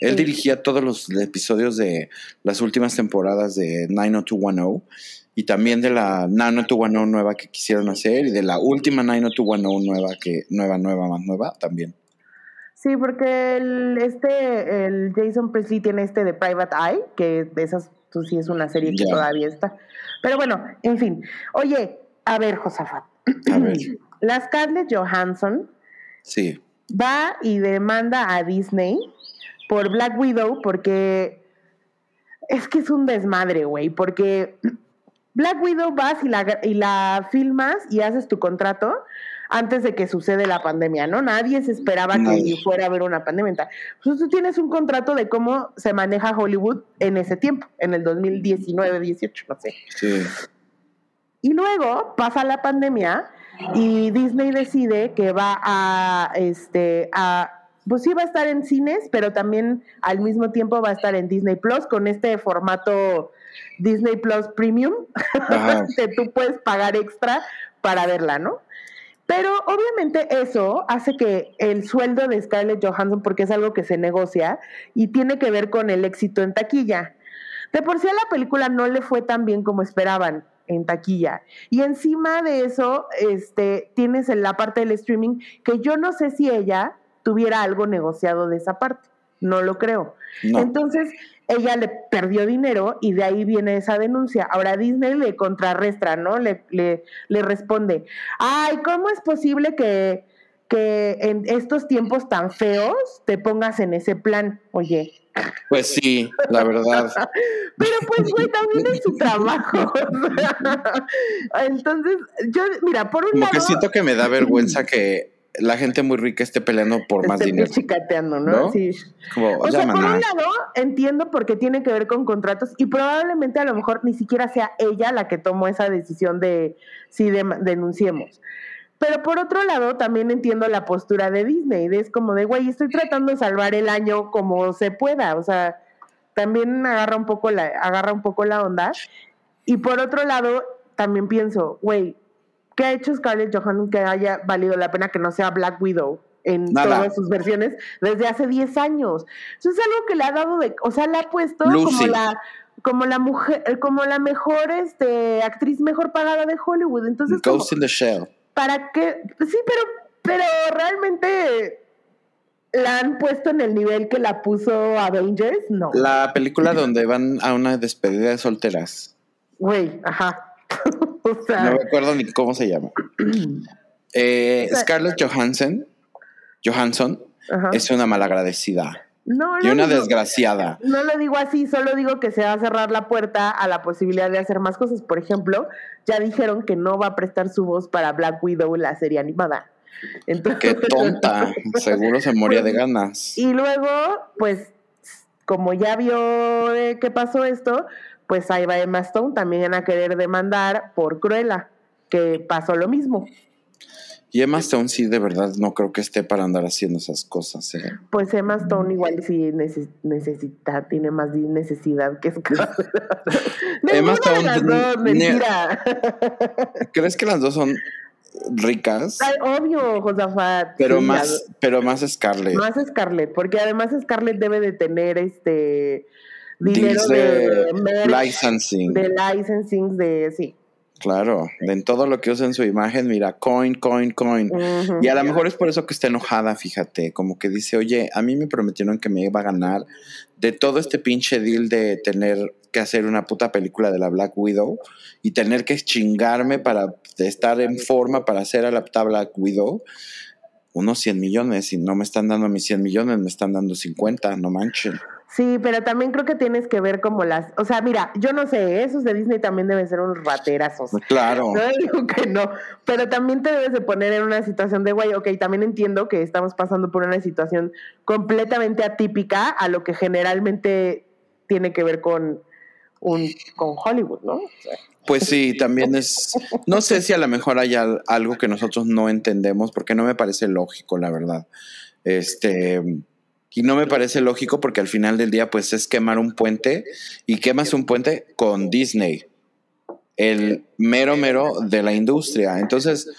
Él Sí. dirigía todos los episodios de las últimas temporadas de 90210 y también de la 90210 nueva que quisieron hacer y de la última 90210 nueva que nueva nueva más nueva también. Sí, porque el, este, el Jason Presley tiene este de Private Eye, que de esas, pues sí es una serie que todavía está. Pero bueno, en fin. Oye, a ver, Josafat. A ver, [CLEARS THROAT] La Scarlett Johansson sí. va y demanda a Disney por Black Widow porque es que es un desmadre, güey, porque [CLEARS THROAT] Black Widow vas y la, y la filmas y haces tu contrato antes de que sucede la pandemia, ¿no? Nadie se esperaba que fuera a haber una pandemia. Entonces tú tienes un contrato de cómo se maneja Hollywood en ese tiempo, en el 2019, 18, no sé. Sí. Y luego pasa la pandemia y Disney decide que va a, este, a, pues sí va a estar en cines, pero también al mismo tiempo va a estar en Disney Plus con este formato Disney Plus Premium, [LAUGHS] que tú puedes pagar extra para verla, ¿no? Pero obviamente eso hace que el sueldo de Scarlett Johansson, porque es algo que se negocia y tiene que ver con el éxito en taquilla. De por sí a la película no le fue tan bien como esperaban en taquilla. Y encima de eso, este, tienes en la parte del streaming que yo no sé si ella tuviera algo negociado de esa parte. No lo creo. No. Entonces, ella le perdió dinero y de ahí viene esa denuncia. Ahora Disney le contrarrestra, ¿no? Le, le, le responde, ay, ¿cómo es posible que, que en estos tiempos tan feos te pongas en ese plan? Oye, Pues sí, la verdad. [LAUGHS] pero pues, güey, también es su trabajo. [LAUGHS] [LAUGHS] Entonces, yo, mira, por un Como lado... que siento que me da vergüenza que la gente muy rica esté peleando por más dinero. pichicateando, ¿no? ¿No? Sí. Como, O sea, por un lado, entiendo porque tiene que ver con contratos y probablemente a lo mejor ni siquiera sea ella la que tomó esa decisión de si dem- denunciemos. Pero por otro lado, también entiendo la postura de Disney, de es como de, güey, estoy tratando de salvar el año como se pueda, o sea, también agarra un poco la, agarra un poco la onda. Y por otro lado, también pienso, güey, ¿qué ha hecho Scarlett Johansson que haya valido la pena que no sea Black Widow en Nada. todas sus versiones desde hace 10 años? Eso es algo que le ha dado de, o sea, le ha puesto como la como la mujer, como la mejor este actriz mejor pagada de Hollywood. Entonces, como, Ghost in the Shell. ¿para qué? Sí, pero pero realmente la han puesto en el nivel que la puso Avengers, no. La película donde van a una despedida de solteras. Güey, ajá. [LAUGHS] o sea, No me acuerdo ni cómo se llama. [CLEARS THROAT] Eh, O sea- Scarlett Johansson, Johansson ajá. es una malagradecida. No, y una digo- desgraciada. No lo digo así, solo digo que se va a cerrar la puerta a la posibilidad de hacer más cosas. Por ejemplo, ya dijeron que no va a prestar su voz para Black Widow, la serie animada. Entonces, Qué tonta. [LAUGHS] Seguro se moría de ganas. Y luego, pues, como ya vio eh, que pasó esto, pues ahí va Emma Stone también a querer demandar por Cruella, que pasó lo mismo. Y Emma Stone sí, de verdad, no creo que esté para andar haciendo esas cosas. ¿eh? Pues Emma Stone igual sí neces- necesita, tiene más necesidad que Scarlett. [LAUGHS] Emma Stone, las dos, mentira. ¿Crees que las dos son ricas? Ay, obvio, Josafat. Pero sí, más, pero más Scarlett. Más Scarlett, porque además Scarlett debe de tener este dinero de, merch, licensing. de licensing, de sí. Claro, en todo lo que usa en su imagen, mira, coin, coin, coin. Y a lo mejor es por eso que está enojada, fíjate, como que dice, oye, a mí me prometieron que me iba a ganar de todo este pinche deal de tener que hacer una puta película de la Black Widow y tener que chingarme para estar en forma para hacer a la Black Widow unos 100 millones y no me están dando mis 100 millones, me están dando 50, no manchen. Sí, pero también creo que tienes que ver como las, o sea, mira, yo no sé, esos de Disney también deben ser unos raterazos. Claro. No digo que no, pero también te debes de poner en una situación de, güey, ok, también entiendo que estamos pasando por una situación completamente atípica a lo que generalmente tiene que ver con un con Hollywood, ¿no? O sea, Pues sí, también es, no sé si a lo mejor hay al- algo que nosotros no entendemos, porque no me parece lógico, la verdad. Este, y no me parece lógico porque al final del día, pues es quemar un puente y quemas un puente con Disney, el mero mero de la industria. Entonces,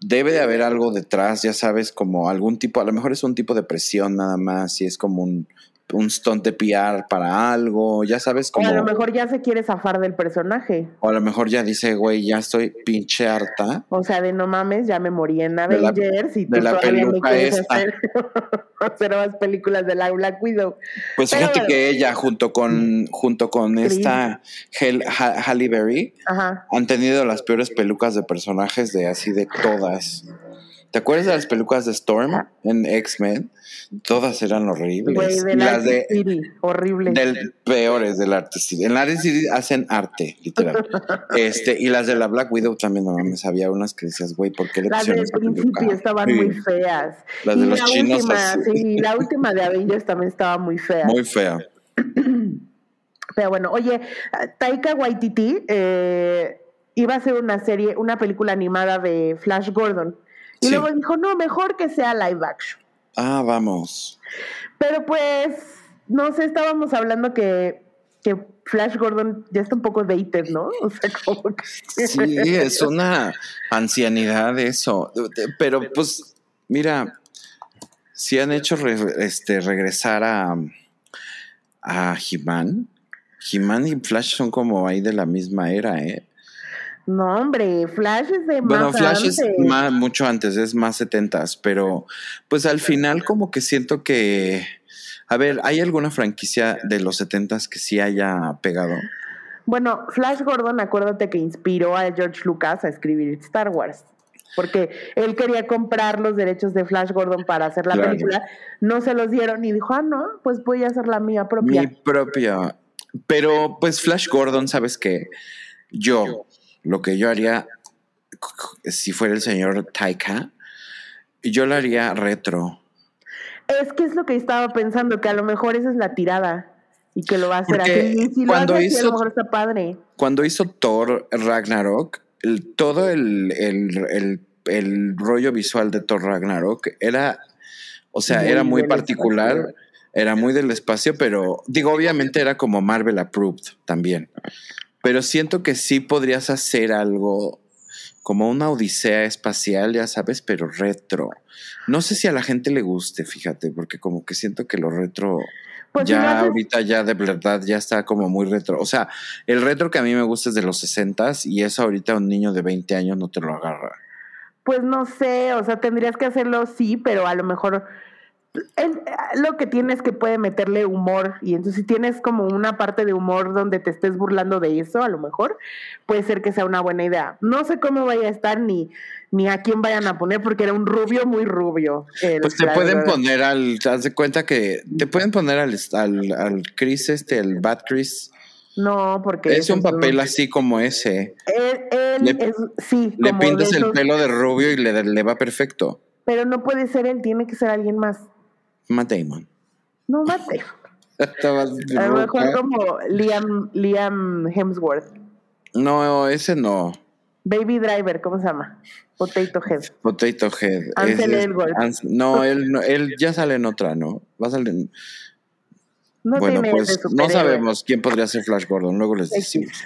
debe de haber algo detrás, ya sabes, como algún tipo, a lo mejor es un tipo de presión nada más, y es como un, un stunt de PR para algo, ya sabes, o como... a lo mejor ya se quiere zafar del personaje. O a lo mejor ya dice, güey, ya estoy pinche harta. O sea, de no mames, ya me morí en De la- Avengers y tú de la todavía me peluca quieres esta. hacer, [LAUGHS] hacer más películas de la Black Widow. Pues Pero fíjate que ella junto con junto con Chris. esta Hel- Ha- Halle Berry Ajá. han tenido las peores pelucas de personajes de así de todas. ¿Te acuerdas de las pelucas de Storm en X-Men? Todas eran horribles. Güey, de Y la las de City, horrible. del peores del arte city. En la arte city hacen arte, literal. [LAUGHS] Este, y las de la Black Widow también, no mames, había unas que decías, güey, ¿por qué le Las pusieron del principio estaban Sí, muy feas. Las de y los la chinos última, así. sí, la última de Avengers también estaba muy fea. Muy fea. [CLEARS THROAT] Pero bueno, oye, Taika Waititi eh, iba a hacer una serie, una película animada de Flash Gordon. Y Sí. luego dijo, no, mejor que sea live action. Ah, vamos. Pero pues, no sé, estábamos hablando que, que Flash Gordon ya está un poco dated, ¿no? O sea, como que... Sí, es una ancianidad eso. Pero pues, mira, si han hecho re- este, regresar a, a He-Man. He-Man y Flash son como ahí de la misma era, ¿eh? No, hombre, Flash es de Bueno, más Flash es más, mucho antes, es más setentas, pero pues al final como que siento que... A ver, ¿hay alguna franquicia de los setentas que sí haya pegado? Bueno, Flash Gordon, acuérdate que inspiró a George Lucas a escribir Star Wars. Porque él quería comprar los derechos de Flash Gordon para hacer la Claro. película, no se los dieron y dijo, ah, no, pues voy a hacer la mía propia. Mi propia. Pero pues Flash Gordon, ¿sabes qué? Yo, lo que yo haría, si fuera el señor Taika, yo lo haría retro. Es que es lo que estaba pensando, que a lo mejor esa es la tirada y que lo va a hacer Porque así. Si cuando lo hace así, a hizo- lo mejor está padre. Cuando hizo Thor Ragnarok, el- todo el, el- el- el rollo visual de Thor Ragnarok era, o sea, Muy era muy particular, espacio. era muy del espacio, pero digo, obviamente era como Marvel approved también. Pero siento que sí podrías hacer algo como una odisea espacial, ya sabes, pero retro. No sé si a la gente le guste, fíjate, porque como que siento que lo retro Pues ya haces- ahorita ya de verdad ya está como muy retro. O sea, el retro que a mí me gusta es de los 60 y eso ahorita un niño de 20 años no te lo agarra. Pues no sé, o sea, tendrías que hacerlo sí, pero a lo mejor Él, lo que tiene es que puede meterle humor y entonces si tienes como una parte de humor donde te estés burlando de eso, a lo mejor puede ser que sea una buena idea. No sé cómo vaya a estar ni, ni a quién vayan a poner porque era un rubio muy rubio. pues te pueden poner al, haz de cuenta que te pueden poner al, al, al Chris este, el Bad Chris. No, porque es un papel así como ese. Él, le, es, sí. Le pintas el pelo de rubio y le, le va perfecto. Pero no puede ser él, tiene que ser alguien más. Matt Damon. No, Matt Damon. [LAUGHS] A lo mejor como Liam, Liam Hemsworth. No, ese no. Baby Driver, ¿cómo se llama? Potato Head. Potato Head. Ansel Elgort. no, él, él ya sale en otra, ¿no? Va a salir. No bueno, pues no sabemos quién podría ser Flash Gordon, luego les decimos.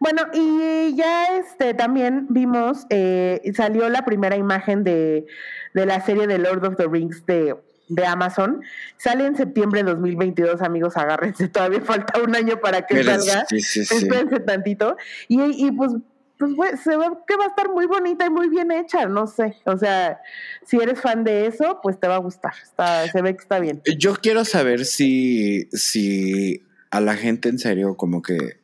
Bueno, y ya este también vimos, eh, salió la primera imagen de, de la serie de Lord of the Rings de de Amazon. Sale en septiembre de 2022, amigos, agárrense, todavía falta un año para que salga. Espérense tantito. Y, y pues, pues se ve que va a estar muy bonita y muy bien hecha, no sé. O sea, si eres fan de eso, pues te va a gustar. Está, se ve que está bien. Yo quiero saber si, si a la gente en serio como que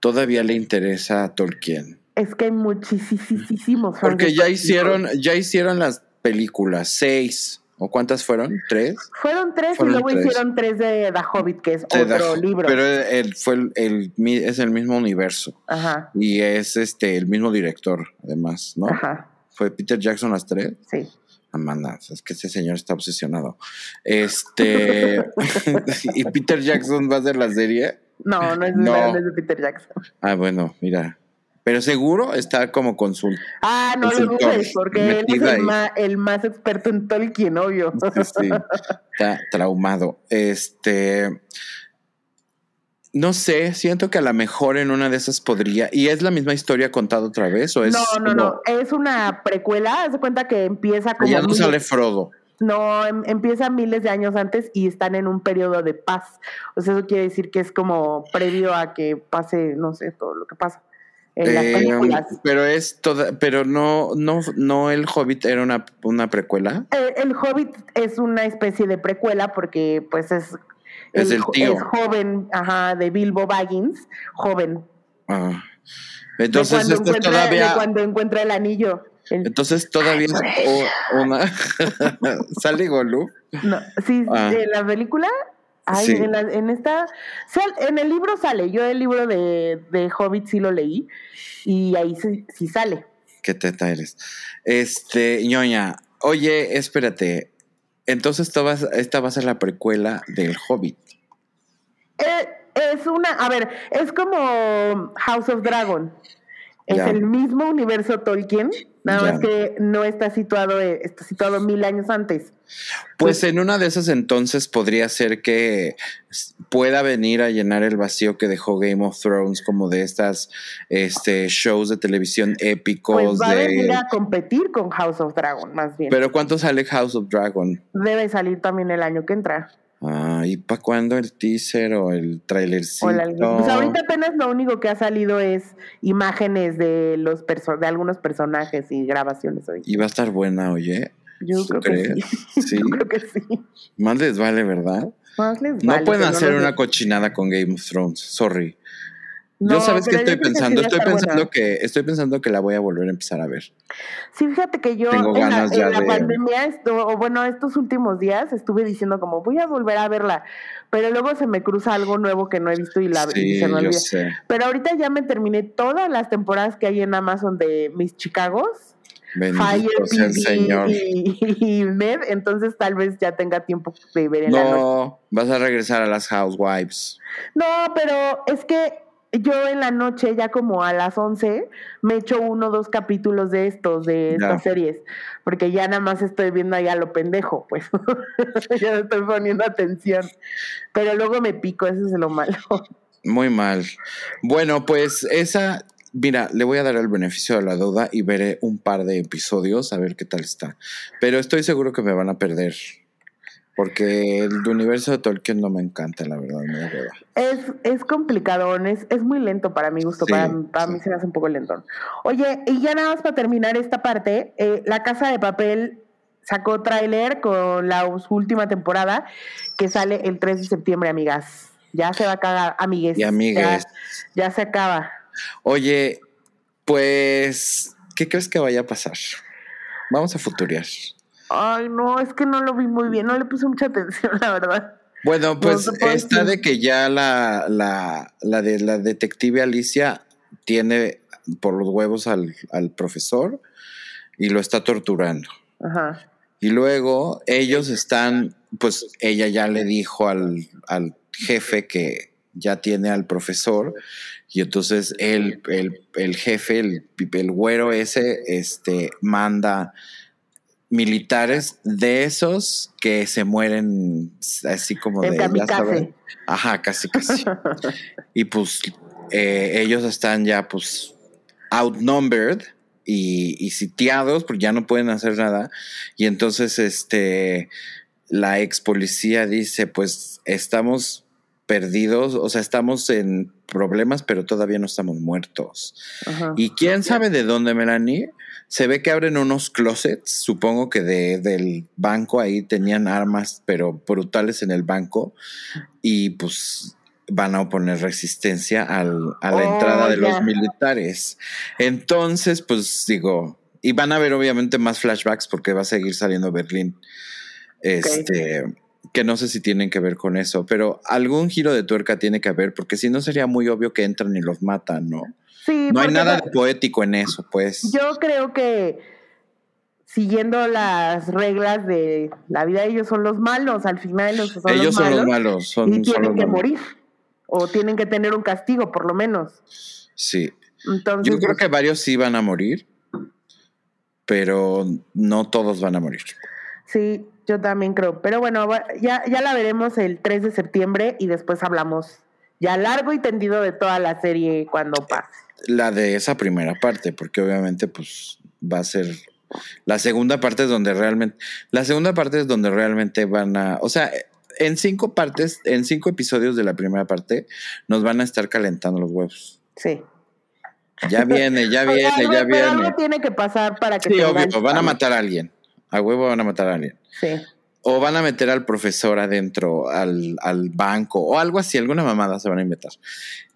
todavía le interesa a Tolkien. Es que hay muchísimos Porque ya hicieron, ya hicieron las películas, seis. ¿O cuántas fueron? ¿Tres? Fueron tres y luego hicieron tres de The Hobbit, que es otro libro. Pero fue el, es el mismo universo. Ajá. Y es este el mismo director, además, ¿no? Ajá. ¿Fue Peter Jackson las tres? Sí. Amanda, es que ese señor está obsesionado. Este. [LAUGHS] [LAUGHS] ¿Y Peter Jackson va a hacer la serie? No, no es, no. es de Peter Jackson. Ah, bueno, mira. Pero seguro está como consulta. Ah, no lo dudes, porque él es el más, experto en Tolkien, obvio. Sí, está traumado. Este. No sé, siento que a lo mejor en una de esas podría. ¿Y es la misma historia contada otra vez? ¿o es no, no, no. Es una precuela. Haz cuenta que empieza como. Ya no sale Frodo. No, em, empieza miles de años antes y están en un periodo de paz. O sea, eso quiere decir que es como previo a que pase, no sé, todo lo que pasa en las películas. Pero es toda, pero no, no, no el Hobbit era una, una precuela. Eh, el, Hobbit es una especie de precuela porque pues es, es el, tío. Es joven, ajá, de Bilbo Baggins, joven. Ah. Entonces esto todavía. cuando encuentra el anillo. Entonces todavía es una. [LAUGHS] ¿Sale Golú? No, sí, ah. en la película Ay, en, esta, en el libro sale, yo el libro de, de Hobbit sí lo leí y ahí sí, sale. Qué teta eres. Este, ñoña, oye, espérate, entonces esta va, esta va a ser la precuela del Hobbit. Eh, es una, a ver, es como House of Dragon. Es el mismo universo Tolkien, nada más que no está situado, eh, está situado mil años antes. Pues, en una de esas entonces podría ser que pueda venir a llenar el vacío que dejó Game of Thrones, como de estas este, shows de televisión épicos. Pues va a venir a competir con House of Dragon, más bien. Pero ¿cuánto sale House of Dragon? Debe salir también el año que entra. Ah, ¿y para cuándo el teaser o el trailercito? Pues ahorita apenas lo único que ha salido es imágenes de los de algunos personajes y grabaciones hoy. Y va a estar buena, oye. Yo creo que sí. [LAUGHS] Yo creo que sí. Más les vale, ¿verdad? Más les vale. No pueden hacer una cochinada con Game of Thrones, sorry yo sabes que estoy pensando, estoy pensando que estoy pensando que la voy a volver a empezar a ver. Sí, fíjate que yo en la, en la pandemia, esto, o bueno, estos últimos días estuve diciendo como voy a volver a verla, pero luego se me cruza algo nuevo que no he visto y la sí, se me olvida. Pero ahorita ya me terminé todas las temporadas que hay en Amazon de mis Chicagos. Fire Señor. Y, y, Med, entonces tal vez ya tenga tiempo de ver en no, la noche. No, vas a regresar a las Housewives. No, pero es que yo en la noche, ya como a las 11, me echo uno o dos capítulos de estos, de estas series, porque ya nada más estoy viendo allá lo pendejo, pues [LAUGHS] ya no estoy poniendo atención, pero luego me pico, eso es lo malo. Muy mal. Bueno, pues esa, mira, le voy a dar el beneficio de la duda y veré un par de episodios a ver qué tal está, pero estoy seguro que me van a perder porque el universo de Tolkien no me encanta, la verdad, me Es, es complicado, es, es muy lento para mi gusto, para, mí se me hace un poco lento. Oye, y ya nada más para terminar esta parte, eh, La Casa de Papel sacó tráiler con la última temporada que sale el 3 de septiembre, amigas. Ya se va a cagar, amigues. Y amigues. Ya, ya se acaba. Oye, pues, ¿qué crees que vaya a pasar? Vamos a futuriar. Ay, no, es que no lo vi muy bien, no le puse mucha atención, [LAUGHS] la verdad. Bueno, pues está de que ya la, la, la, de la detective Alicia tiene por los huevos al, al profesor y lo está torturando. Ajá. Y luego ellos están, pues ella ya le dijo al, al jefe que ya tiene al profesor y entonces el, el, el jefe, el, el, güero ese, este, manda militares de esos que se mueren así como de... Ajá, casi, casi. [LAUGHS] y pues eh, ellos están ya pues outnumbered y, y, sitiados porque ya no pueden hacer nada. Y entonces este, la ex policía dice, pues estamos perdidos, o sea, estamos en problemas, pero todavía no estamos muertos. Ajá. Y quién sabe de dónde, Melanie. Se ve que abren unos closets, supongo que de, del banco ahí tenían armas, pero brutales en el banco. Y pues van a oponer resistencia al, a la oh, entrada de yeah. los militares. Entonces, pues digo, y van a ver obviamente más flashbacks porque va a seguir saliendo Berlín. Este, okay. Que no sé si tienen que ver con eso, pero algún giro de tuerca tiene que haber, porque si no sería muy obvio que entran y los matan, ¿no? Sí, no hay nada de poético en eso, pues. Yo creo que siguiendo las reglas de la vida, ellos son los malos, al final ellos son ellos los son malos. los malos, son, y tienen son que malos. morir. O tienen que tener un castigo, por lo menos. Sí. Entonces, Yo creo que varios sí van a morir, pero no todos van a morir. Sí, yo también creo. Pero bueno, ya, ya la veremos el 3 de septiembre y después hablamos ya largo y tendido de toda la serie cuando pase. La de esa primera parte, porque obviamente pues va a ser la segunda parte es donde realmente la segunda parte es donde realmente van a, o sea, en cinco partes, en cinco episodios de la primera parte nos van a estar calentando los huevos. Sí. Ya viene, ya [LAUGHS] viene, Oye, ya pero viene. Algo tiene que pasar para que Sí, obvio, van a matar a alguien. A huevo van a matar a alguien. Sí. O van a meter al profesor adentro, al, al banco, o algo así, alguna mamada se van a inventar.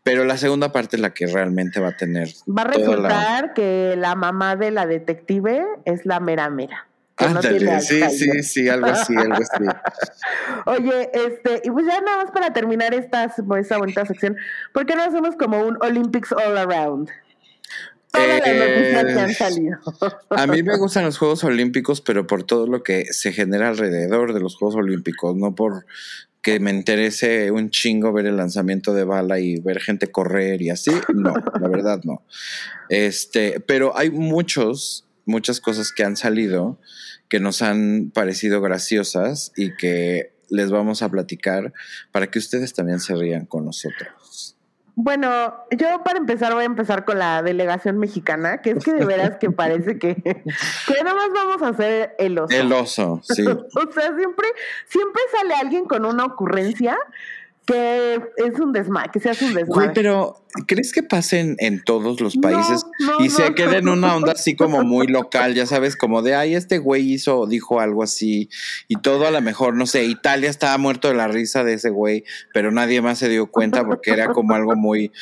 Pero la segunda parte es la que realmente va a tener. Va a resultar la- que la mamá de la detective es la mera mera. no Ándale, sí, sí, sí, algo así, algo así. [LAUGHS] Oye, este, y pues ya nada más para terminar esta, esta bonita sección, ¿por qué no hacemos como un Olympics All Around? Todas Eh, que han salido. A mí me [LAUGHS] gustan los Juegos Olímpicos, pero por todo lo que se genera alrededor de los Juegos Olímpicos, no por que me interese un chingo ver el lanzamiento de bala y ver gente correr y así. No, la verdad no. Este, pero hay muchos, muchas cosas que han salido que nos han parecido graciosas y que les vamos a platicar para que ustedes también se rían con nosotros. Bueno, yo para empezar voy a empezar con la delegación mexicana, que es que de veras que parece que, [LAUGHS] que nada más vamos a hacer el oso. El oso, sí. [LAUGHS] o sea, siempre, siempre sale alguien con una ocurrencia que es un desmadre, que se hace un Güey, desmadre. pero ¿crees que pasen en todos los países no, y se no, quede en una onda así como muy local, ya sabes, como de, ay, este güey hizo o dijo algo así y todo a lo mejor, no sé, Italia estaba muerto de la risa de ese güey, pero nadie más se dio cuenta porque era como algo muy,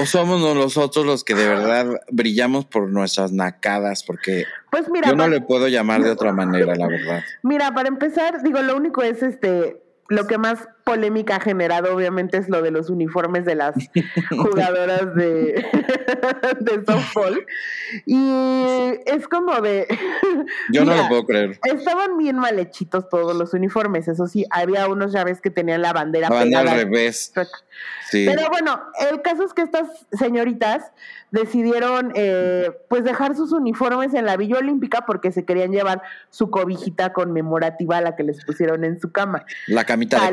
o somos nosotros los que de verdad brillamos por nuestras nacadas, porque Pues mira, yo no le puedo llamar de otra manera, la verdad. Mira, para empezar, digo, lo único es este, lo que más polémica ha generado, obviamente, es lo de los uniformes de las [LAUGHS] jugadoras de, [LAUGHS] de softball. Y es como de. [LAUGHS] Yo no lo puedo creer. Estaban bien mal hechitos todos los uniformes, eso sí, había unos ya ves que tenían la bandera La banda al pegada. revés. Sí. Pero bueno, el caso es que estas señoritas decidieron eh, pues dejar sus uniformes en la Villa Olímpica porque se querían llevar su cobijita conmemorativa a la que les pusieron en su cama. La camita de Tal-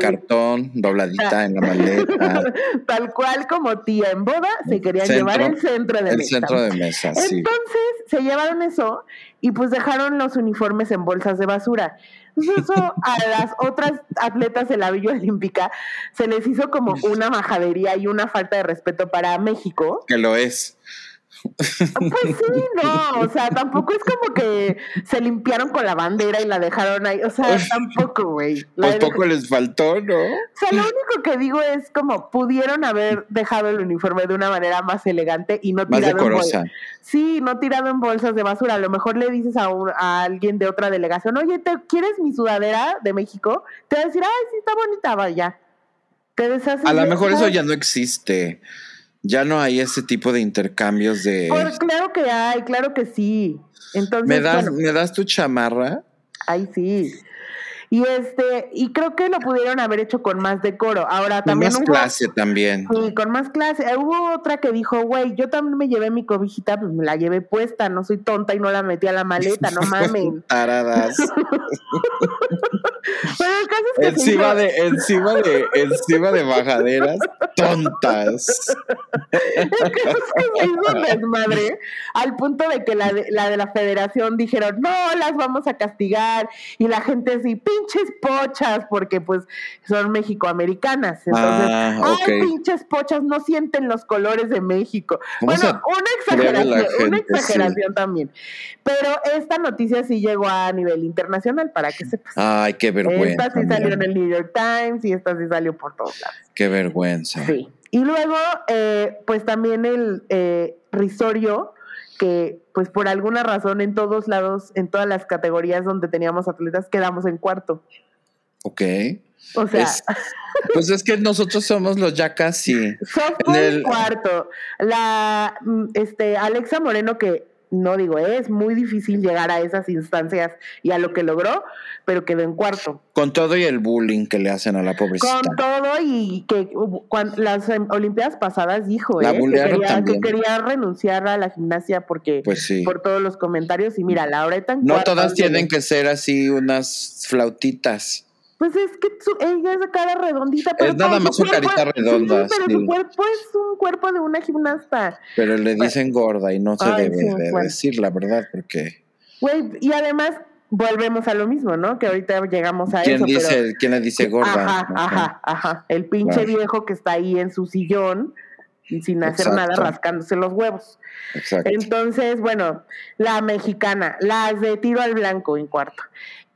dobladita en la maleta. [LAUGHS] Tal cual como tía en boda, se querían Centro- llevar el centro de El mesa. centro de mesa, sí. Entonces se llevaron eso y pues dejaron los uniformes en bolsas de basura. Entonces eso a [LAUGHS] las otras atletas de la Villa Olímpica se les hizo como una majadería y una falta de respeto para México. Que lo es. Pues sí, no, o sea, tampoco es como que se limpiaron con la bandera y la dejaron ahí, o sea, tampoco, güey. Pues poco les faltó, ¿no? O sea, lo único que digo es como pudieron haber dejado el uniforme de una manera más elegante y no tirado en bolsas. Sí, no tirado en bolsas de basura. A lo mejor le dices a, a alguien de otra delegación, oye, ¿te quieres mi sudadera de México? Te va a decir, ay, sí, está bonita, vaya. Te deshaces. A lo mejor eso ya no existe. Ya no hay ese tipo de intercambios de. Pues claro que hay, claro que sí. Entonces, ¿Me das, ¿me das tu chamarra? Ay, sí. Y este, y creo que lo pudieron haber hecho con más decoro. Ahora también. Con más clase también. Sí, con más clase. Eh, hubo otra que dijo, güey, yo también me llevé mi cobijita, pues me la llevé puesta, no soy tonta y no la metí a la maleta, no [LAUGHS] mames. Taradas. [LAUGHS] [LAUGHS] Pero el caso es que encima de, encima de, encima de bajaderas, tontas. [LAUGHS] El caso es que se hizo desmadre al punto de que la de, la de la federación dijeron, no, las vamos a castigar. Y la gente así, pinches pochas, porque pues son mexicoamericanas. Entonces, Ah, ay, pinches pochas, no sienten los colores de México. ¿Cómo Bueno, una exageración, una exageración también. Pero esta noticia sí llegó a nivel internacional, para que sepas. Ay, qué vergüenza. Esta sí salió en el New York Times y esta sí salió por todos lados. Qué vergüenza. Sí. Y luego, eh, pues también el eh, risorio, que pues por alguna razón en todos lados, en todas las categorías donde teníamos atletas, quedamos en cuarto. Ok. O sea, Es- pues es que nosotros somos los ya casi. [LAUGHS] softball en el- cuarto. La mm, este Alexa Moreno, que no digo, es muy difícil llegar a esas instancias y a lo que logró, pero quedó en cuarto. Con todo y el bullying que le hacen a la pobrecita. Con todo y que las Olimpiadas pasadas dijo La eh, que, quería, que quería renunciar a la gimnasia porque Pues sí. por todos los comentarios y mira, Laura está en No cuarto, todas tienen que ser así unas flautitas. Pues es que su- ella es de cara redondita, pero Es nada más su cuerpo- carita redonda, Sí, pero sí. su cuerpo es un cuerpo de una gimnasta. Pero le dicen gorda y no se Ay, debe sí, de bueno. decir la verdad, porque Güey, y además volvemos a lo mismo, ¿no? Que ahorita llegamos a ¿quién, eso. dice, pero, ¿quién le dice gorda? Ajá, ajá, ajá. El pinche Claro. viejo que está ahí en su sillón y sin hacer Exacto. nada, rascándose los huevos. Exacto. Entonces, bueno, la mexicana, las de tiro al blanco en cuarto,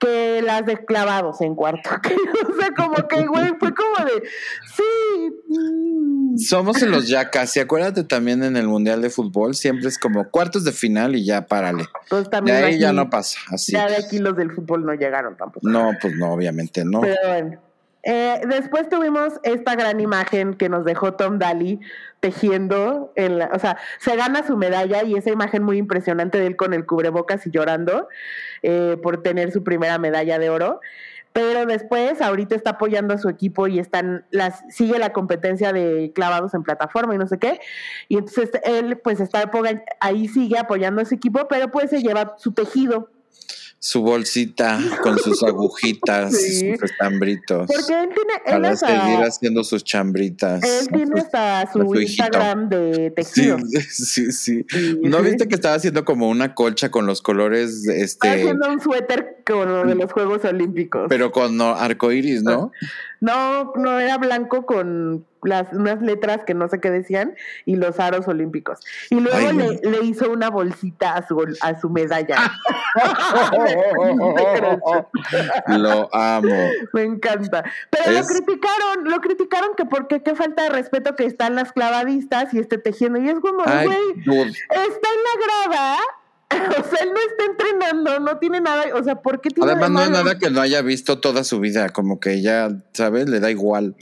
que las de clavados en cuarto, [LAUGHS] o sea, como que, güey, fue como de, sí, mm, Somos en los ya casi. Acuérdate también en el Mundial de Fútbol, siempre es como cuartos de final y ya párale. pues De también ahí aquí- ya no pasa, así. ya de aquí los del fútbol no llegaron tampoco. No, pues no, obviamente no. Pero bueno. Eh, después tuvimos esta gran imagen que nos dejó Tom Daly tejiendo, en la, o sea, se gana su medalla y esa imagen muy impresionante de él con el cubrebocas y llorando eh, por tener su primera medalla de oro. Pero después, ahorita está apoyando a su equipo y están las sigue la competencia de clavados en plataforma y no sé qué. Y entonces él, pues, está ahí sigue apoyando a su equipo, pero pues se lleva su tejido. Su bolsita con sus [LAUGHS] agujitas, Sí. sus estambritos. Porque él tiene, él Para seguir haciendo sus chambritas. Él tiene hasta su, hijito. Instagram de tejido. [LAUGHS] sí, sí. Sí, ¿No viste que estaba haciendo como una colcha con los colores, este, haciendo un suéter como lo de los Juegos Olímpicos. pero con no, arcoíris, ¿no? [LAUGHS] no, no era blanco con las unas letras que no sé qué decían y los aros olímpicos. Y luego Ay, le, le hizo una bolsita a su a su medalla. [LAUGHS] [LAUGHS] Lo amo. Me encanta. Pero Es- lo criticaron, lo criticaron que porque qué falta de respeto que están las clavadistas y esté tejiendo. Y es como, güey, está en la grada. [LAUGHS] O sea, él no está entrenando, no tiene nada. O sea, ¿por qué tiene Además, de no malo? nada que no haya visto toda su vida, como que ya, ¿sabes? Le da igual.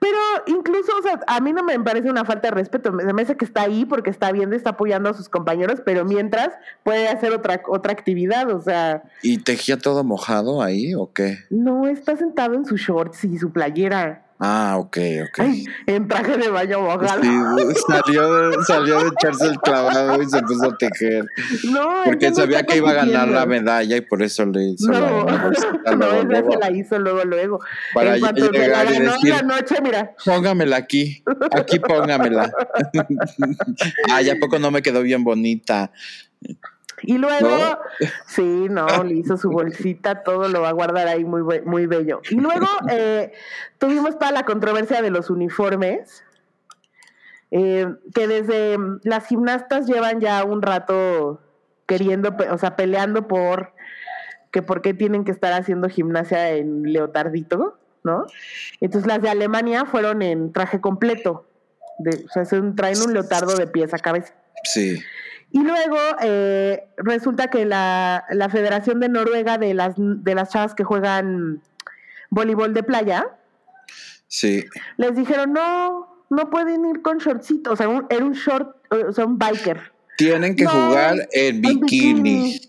Pero incluso, o sea, a mí no me parece una falta de respeto. Me se me hace que está ahí porque está viendo, está apoyando a sus compañeros, pero mientras puede hacer otra, otra actividad. O sea, ¿Y tejía todo mojado ahí o qué? no está sentado en sus shorts y su playera. Ah, ok, ok. Ay, en traje de baño mojado. Sí, salió, de, salió de echarse el clavado y se puso a tejer. No, Porque no sabía que iba a ganar la medalla y por eso le hizo la- No, la bolsita [LAUGHS] no, luego, ella luego. se la hizo luego, luego. Para en cuanto la llegar y ganó decir- la noche, mira, Póngamela aquí, aquí póngamela. [LAUGHS] [LAUGHS] Ay, ¿a poco no me quedó bien bonita? Y luego, ¿No? sí, no, le hizo su bolsita, todo lo va a guardar ahí muy, muy bello. Y luego [LAUGHS] eh, tuvimos toda la controversia de los uniformes. eh, que desde las gimnastas llevan ya un rato queriendo, o sea, peleando por que por qué tienen que estar haciendo gimnasia en leotardito, ¿no? Entonces las de Alemania fueron en traje completo, de, o sea, traen un leotardo de pies a cabeza. Sí. Y luego eh, resulta que la, la, Federación de Noruega de las, de las chavas que juegan voleibol de playa, sí. les dijeron, no, no pueden ir con shortcito, o sea, era un short, o sea, un biker. Tienen que jugar en bikini.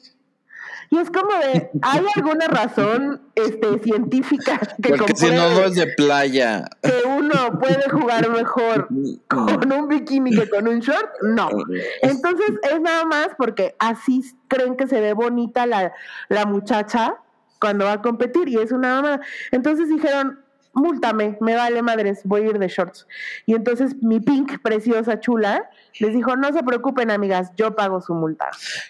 Y es como de, ¿hay [LAUGHS] alguna razón este, científica [LAUGHS] que Porque si no, no es de playa. Que uno puede jugar mejor [LAUGHS] con un bikini que con un short? No. Entonces es nada más porque así creen que se ve bonita la, la muchacha cuando va a competir y es una mamá. Entonces dijeron, múltame, me vale madres, voy a ir de shorts. Y entonces mi pink, preciosa, chula, les dijo, no se preocupen, amigas, yo pago su multa.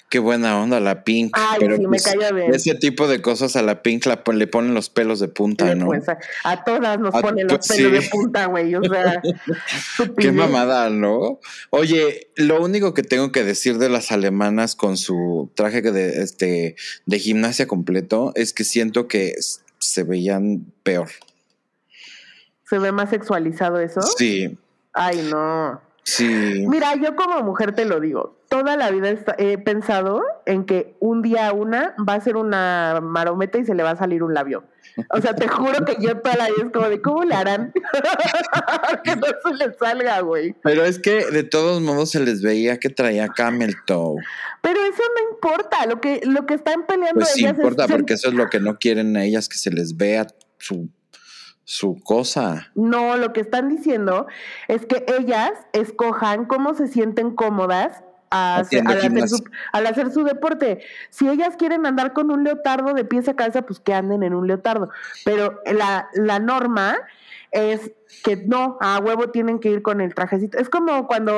Qué buena onda la pink. Ay, pero sí, me pues, cayó bien. Ese tipo de cosas a la pink la, le ponen los pelos de punta, ¿no? Pues, a, todas nos ponen los pelos de punta, güey, o sea. [LAUGHS] Qué mamada, ¿no? Oye, lo único que tengo que decir de las alemanas con su traje de, este, de gimnasia completo es que siento que se veían peor. ¿Se ve más sexualizado eso? Sí. Ay, no. Sí. Mira, yo como mujer te lo digo, toda la vida he pensado en que un día una va a ser una marometa y se le va a salir un labio. O sea, te juro que yo toda la vida es como de, ¿cómo le harán? [LAUGHS] que no se le salga, güey. Pero es que de todos modos se les veía que traía camel toe. Pero eso no importa, lo que, lo que están peleando pues sí importa, porque eso es lo que no quieren ellas, que se les vea su su cosa. No, lo que están diciendo es que ellas escojan cómo se sienten cómodas al, hacer su, deporte. Si ellas quieren andar con un leotardo de pies a cabeza, pues que anden en un leotardo. Pero la, la norma es que no, a huevo tienen que ir con el trajecito. Es como cuando...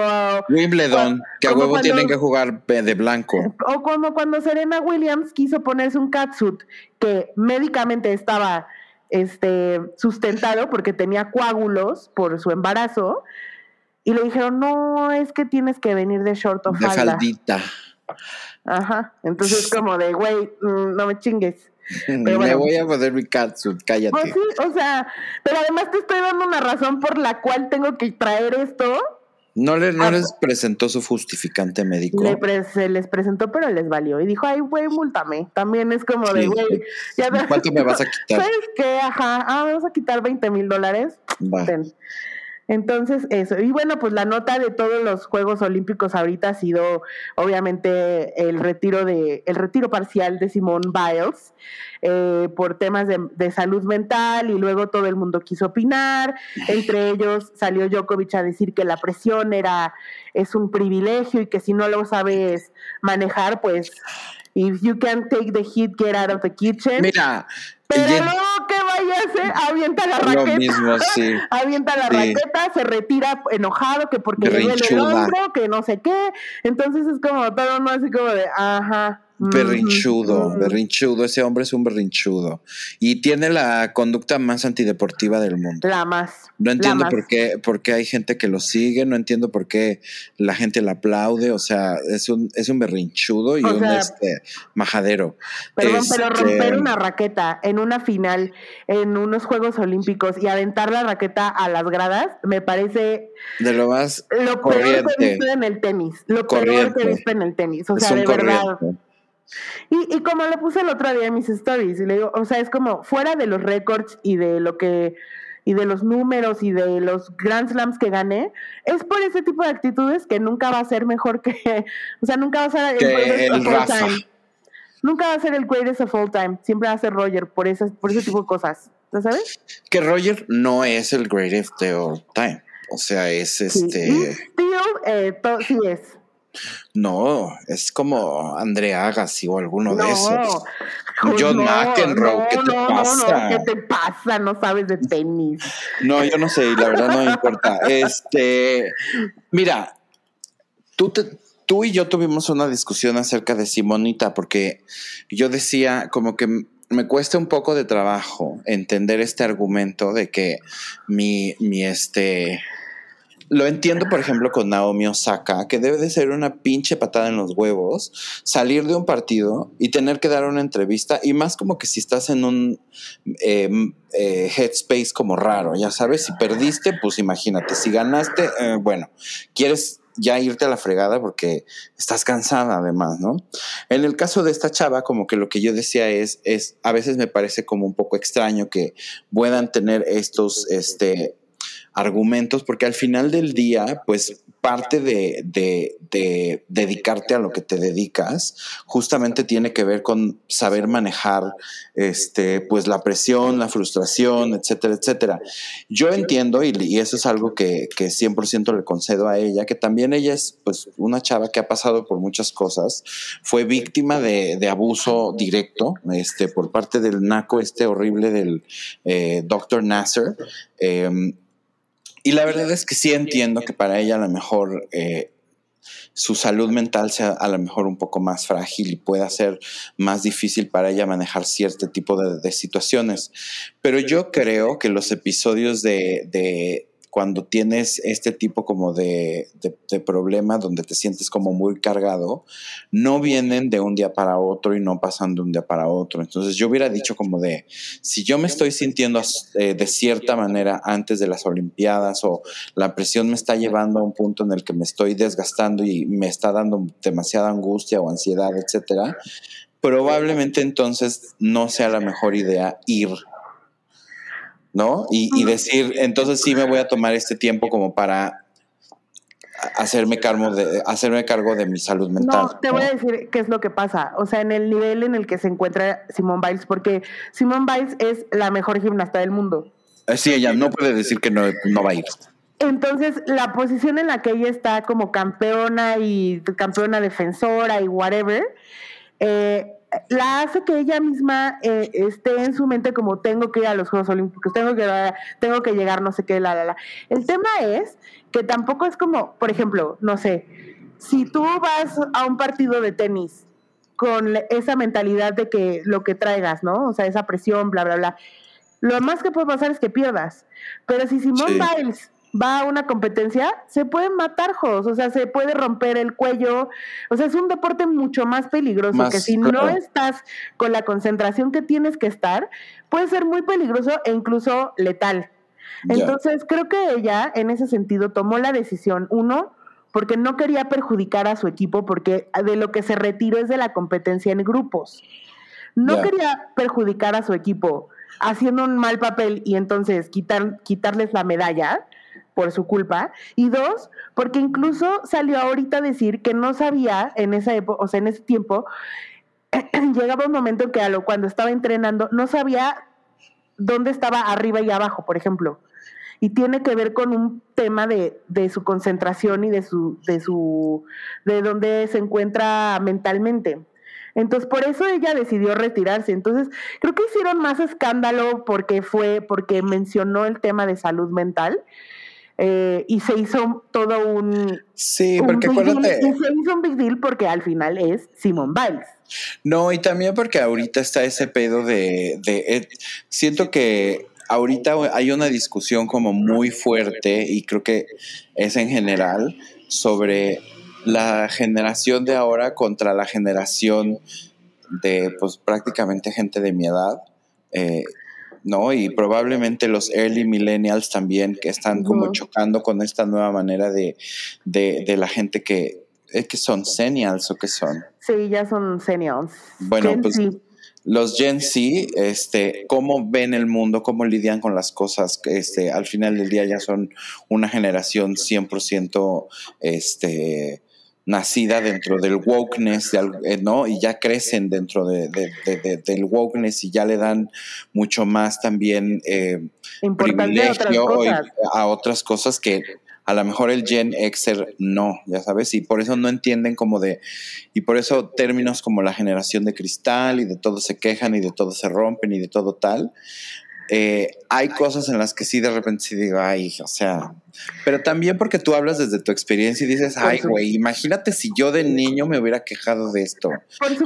Wimbledon, que a huevo tienen que jugar de blanco. O como cuando Serena Williams quiso ponerse un catsuit que médicamente estaba este, sustentado porque tenía coágulos por su embarazo. Y le dijeron, no, es que tienes que venir de short o falda. De faldita. Ajá. Entonces, como de, güey, mm, no me chingues. [LAUGHS] me voy a poner mi catsuit, cállate. Pues sí, o sea, pero además te estoy dando una razón por la cual tengo que traer esto ¿No, le, no les presentó su justificante médico? se les presentó, pero les valió. Y dijo, ay, güey, múltame. También es como de, güey. ¿Cuánto me vas a quitar? [LAUGHS] ¿Sabes qué? Ajá, ah, vamos a quitar 20 mil dólares. Entonces, eso. Y bueno, pues la nota de todos los Juegos Olímpicos ahorita ha sido, obviamente, el retiro de, el retiro parcial de Simone Biles. Eh, por temas de, salud mental y luego todo el mundo quiso opinar. Entre ellos salió Djokovic a decir que la presión era es un privilegio y que si no lo sabes manejar, pues if you can take the heat, get out of the kitchen. Mira, pero luego que vaya a hacer, avienta la raqueta. Lo mismo, sí. [LAUGHS] avienta la raqueta, se retira enojado que porque le duele el hombro, que no sé qué. Entonces es como todo no así como de, ajá. Berrinchudo, berrinchudo, ese hombre es un berrinchudo. Y tiene la conducta más antideportiva del mundo. La más. No entiendo por qué, por qué hay gente que lo sigue, no entiendo por qué la gente le aplaude, o sea, es un, es un berrinchudo y un este, majadero. Perdón, pero este, romper una raqueta en una final, en unos Juegos Olímpicos y aventar la raqueta a las gradas, me parece de lo más lo peor que he visto en el tenis. Lo peor que he visto en el tenis. O sea, de verdad. Y, y como lo puse el otro día en mis stories, y le digo, o sea, es como fuera de los récords y de lo que y de los números y de los Grand Slams que gané, es por ese tipo de actitudes que nunca va a ser mejor que, [LAUGHS] o sea, nunca va a ser el, el time. Nunca va a ser el greatest of all time, siempre va a ser Roger por ese, por ese tipo de cosas, ¿sabes? Que Roger no es el greatest of all time, o sea, es este... eh, sí es. No, es como Andrea Agassi o alguno de esos. John McEnroe, ¿qué te pasa? ¿Qué te pasa? No sabes de tenis. No, yo no sé, la verdad no me importa. [LAUGHS] Este, mira, tú, tú y yo tuvimos una discusión acerca de Simonita, porque yo decía como que me cuesta un poco de trabajo entender este argumento de que mi, mi este lo entiendo, por ejemplo, con Naomi Osaka, que debe de ser una pinche patada en los huevos, salir de un partido y tener que dar una entrevista, y más como que si estás en un em, eh, headspace como raro, ya sabes, si perdiste, pues imagínate, si ganaste, eh, bueno, quieres ya irte a la fregada porque estás cansada además, ¿no? En el caso de esta chava, como que lo que yo decía es, es a veces me parece como un poco extraño que puedan tener estos, este, argumentos, porque al final del día, pues parte de, dedicarte a lo que te dedicas, justamente tiene que ver con saber manejar este, pues la presión, la frustración, etcétera, etcétera. Yo entiendo, y, eso es algo que, que 100% le concedo a ella, que también ella es pues una chava que ha pasado por muchas cosas, fue víctima de, abuso directo este, por parte del naco este horrible del eh, Dr. Nasser. Em, y la verdad es que sí entiendo que para ella a lo mejor eh, su salud mental sea a lo mejor un poco más frágil y pueda ser más difícil para ella manejar cierto tipo de situaciones. Pero yo creo que los episodios de, cuando tienes este tipo como de, de, problema donde te sientes como muy cargado, no vienen de un día para otro y no pasan de un día para otro. Entonces yo hubiera dicho como de, si yo me estoy sintiendo eh, de cierta manera antes de las Olimpiadas o la presión me está llevando a un punto en el que me estoy desgastando y me está dando demasiada angustia o ansiedad, etcétera, probablemente entonces no sea la mejor idea ir ¿no? Y, decir, entonces sí me voy a tomar este tiempo como para hacerme cargo de hacerme cargo de mi salud mental. No, te voy a decir qué es lo que pasa, o sea, en el nivel en el que se encuentra Simone Biles, porque Simone Biles es la mejor gimnasta del mundo. Eh, sí, ella no puede decir que no, no va a ir. Entonces, la posición en la que ella está como campeona y campeona defensora y whatever, eh, la hace que ella misma eh, esté en su mente como tengo que ir a los Juegos Olímpicos, tengo que, tengo que llegar, no sé qué, la, la, la. El tema es que tampoco es como, por ejemplo, no sé, si tú vas a un partido de tenis con esa mentalidad de que lo que traigas, ¿no? O sea, esa presión, bla, bla, bla. Lo más que puede pasar es que pierdas. Pero si Simone Biles va a una competencia, se pueden matar juegos, o sea, se puede romper el cuello, o sea, es un deporte mucho más peligroso que si no estás con la concentración que tienes que estar, puede ser muy peligroso e incluso letal. Entonces, creo que ella en ese sentido tomó la decisión, uno, porque no quería perjudicar a su equipo, porque de lo que se retiró es de la competencia en grupos. No quería perjudicar a su equipo haciendo un mal papel y entonces quitar, quitarles la medalla, por su culpa, y dos, porque incluso salió ahorita a decir que no sabía en esa época, o sea, en ese tiempo, [CLEARS THROAT] llegaba un momento en que cuando estaba entrenando no sabía dónde estaba arriba y abajo, por ejemplo. Y tiene que ver con un tema de, de su concentración y de su, de su, de dónde se encuentra mentalmente. Entonces, por eso ella decidió retirarse. Entonces, creo que hicieron más escándalo porque fue, porque mencionó el tema de salud mental eh, y se hizo todo un. Sí, porque acuérdate. se hizo un big deal porque al final es Simon Biles. No, y también porque ahorita está ese pedo de. de eh, siento que ahorita hay una discusión como muy fuerte y creo que es en general sobre la generación de ahora contra la generación de pues prácticamente gente de mi edad. Eh, ¿no? Y probablemente los early millennials también que están como chocando con esta nueva manera de, la gente que, ¿es que son senials o qué son? Sí, ya son senials. Bueno, pues los Gen Z, este, cómo ven el mundo, cómo lidian con las cosas, este, al final del día ya son una generación 100% este, nacida dentro del wokeness, eh, ¿no? Y ya crecen dentro de, del wokeness y ya le dan mucho más también eh, privilegio a otras cosas que a lo mejor el Gen Xer no, ya sabes, y por eso no entienden como de, y por eso términos como la generación de cristal y de todo se quejan y de todo se rompen y de todo tal, eh, hay cosas en las que sí de repente sí digo, ay, o sea, pero también porque tú hablas desde tu experiencia y dices, ay, güey, imagínate si yo de niño me hubiera quejado de esto.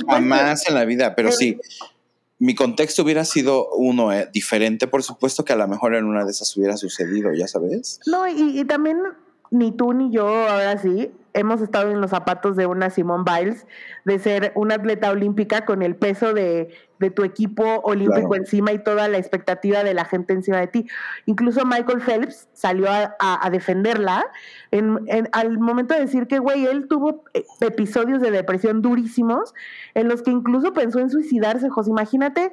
Jamás en la vida, pero sí, mi contexto hubiera sido uno eh, diferente, por supuesto que a lo mejor en una de esas hubiera sucedido, ya sabes. No, y, también ni tú ni yo, ahora sí, hemos estado en los zapatos de una Simone Biles, de ser una atleta olímpica con el peso de, tu equipo olímpico encima y toda la expectativa de la gente encima de ti. Incluso Michael Phelps salió a, defenderla en, al momento de decir que, güey, él tuvo episodios de depresión durísimos en los que incluso pensó en suicidarse, José. Imagínate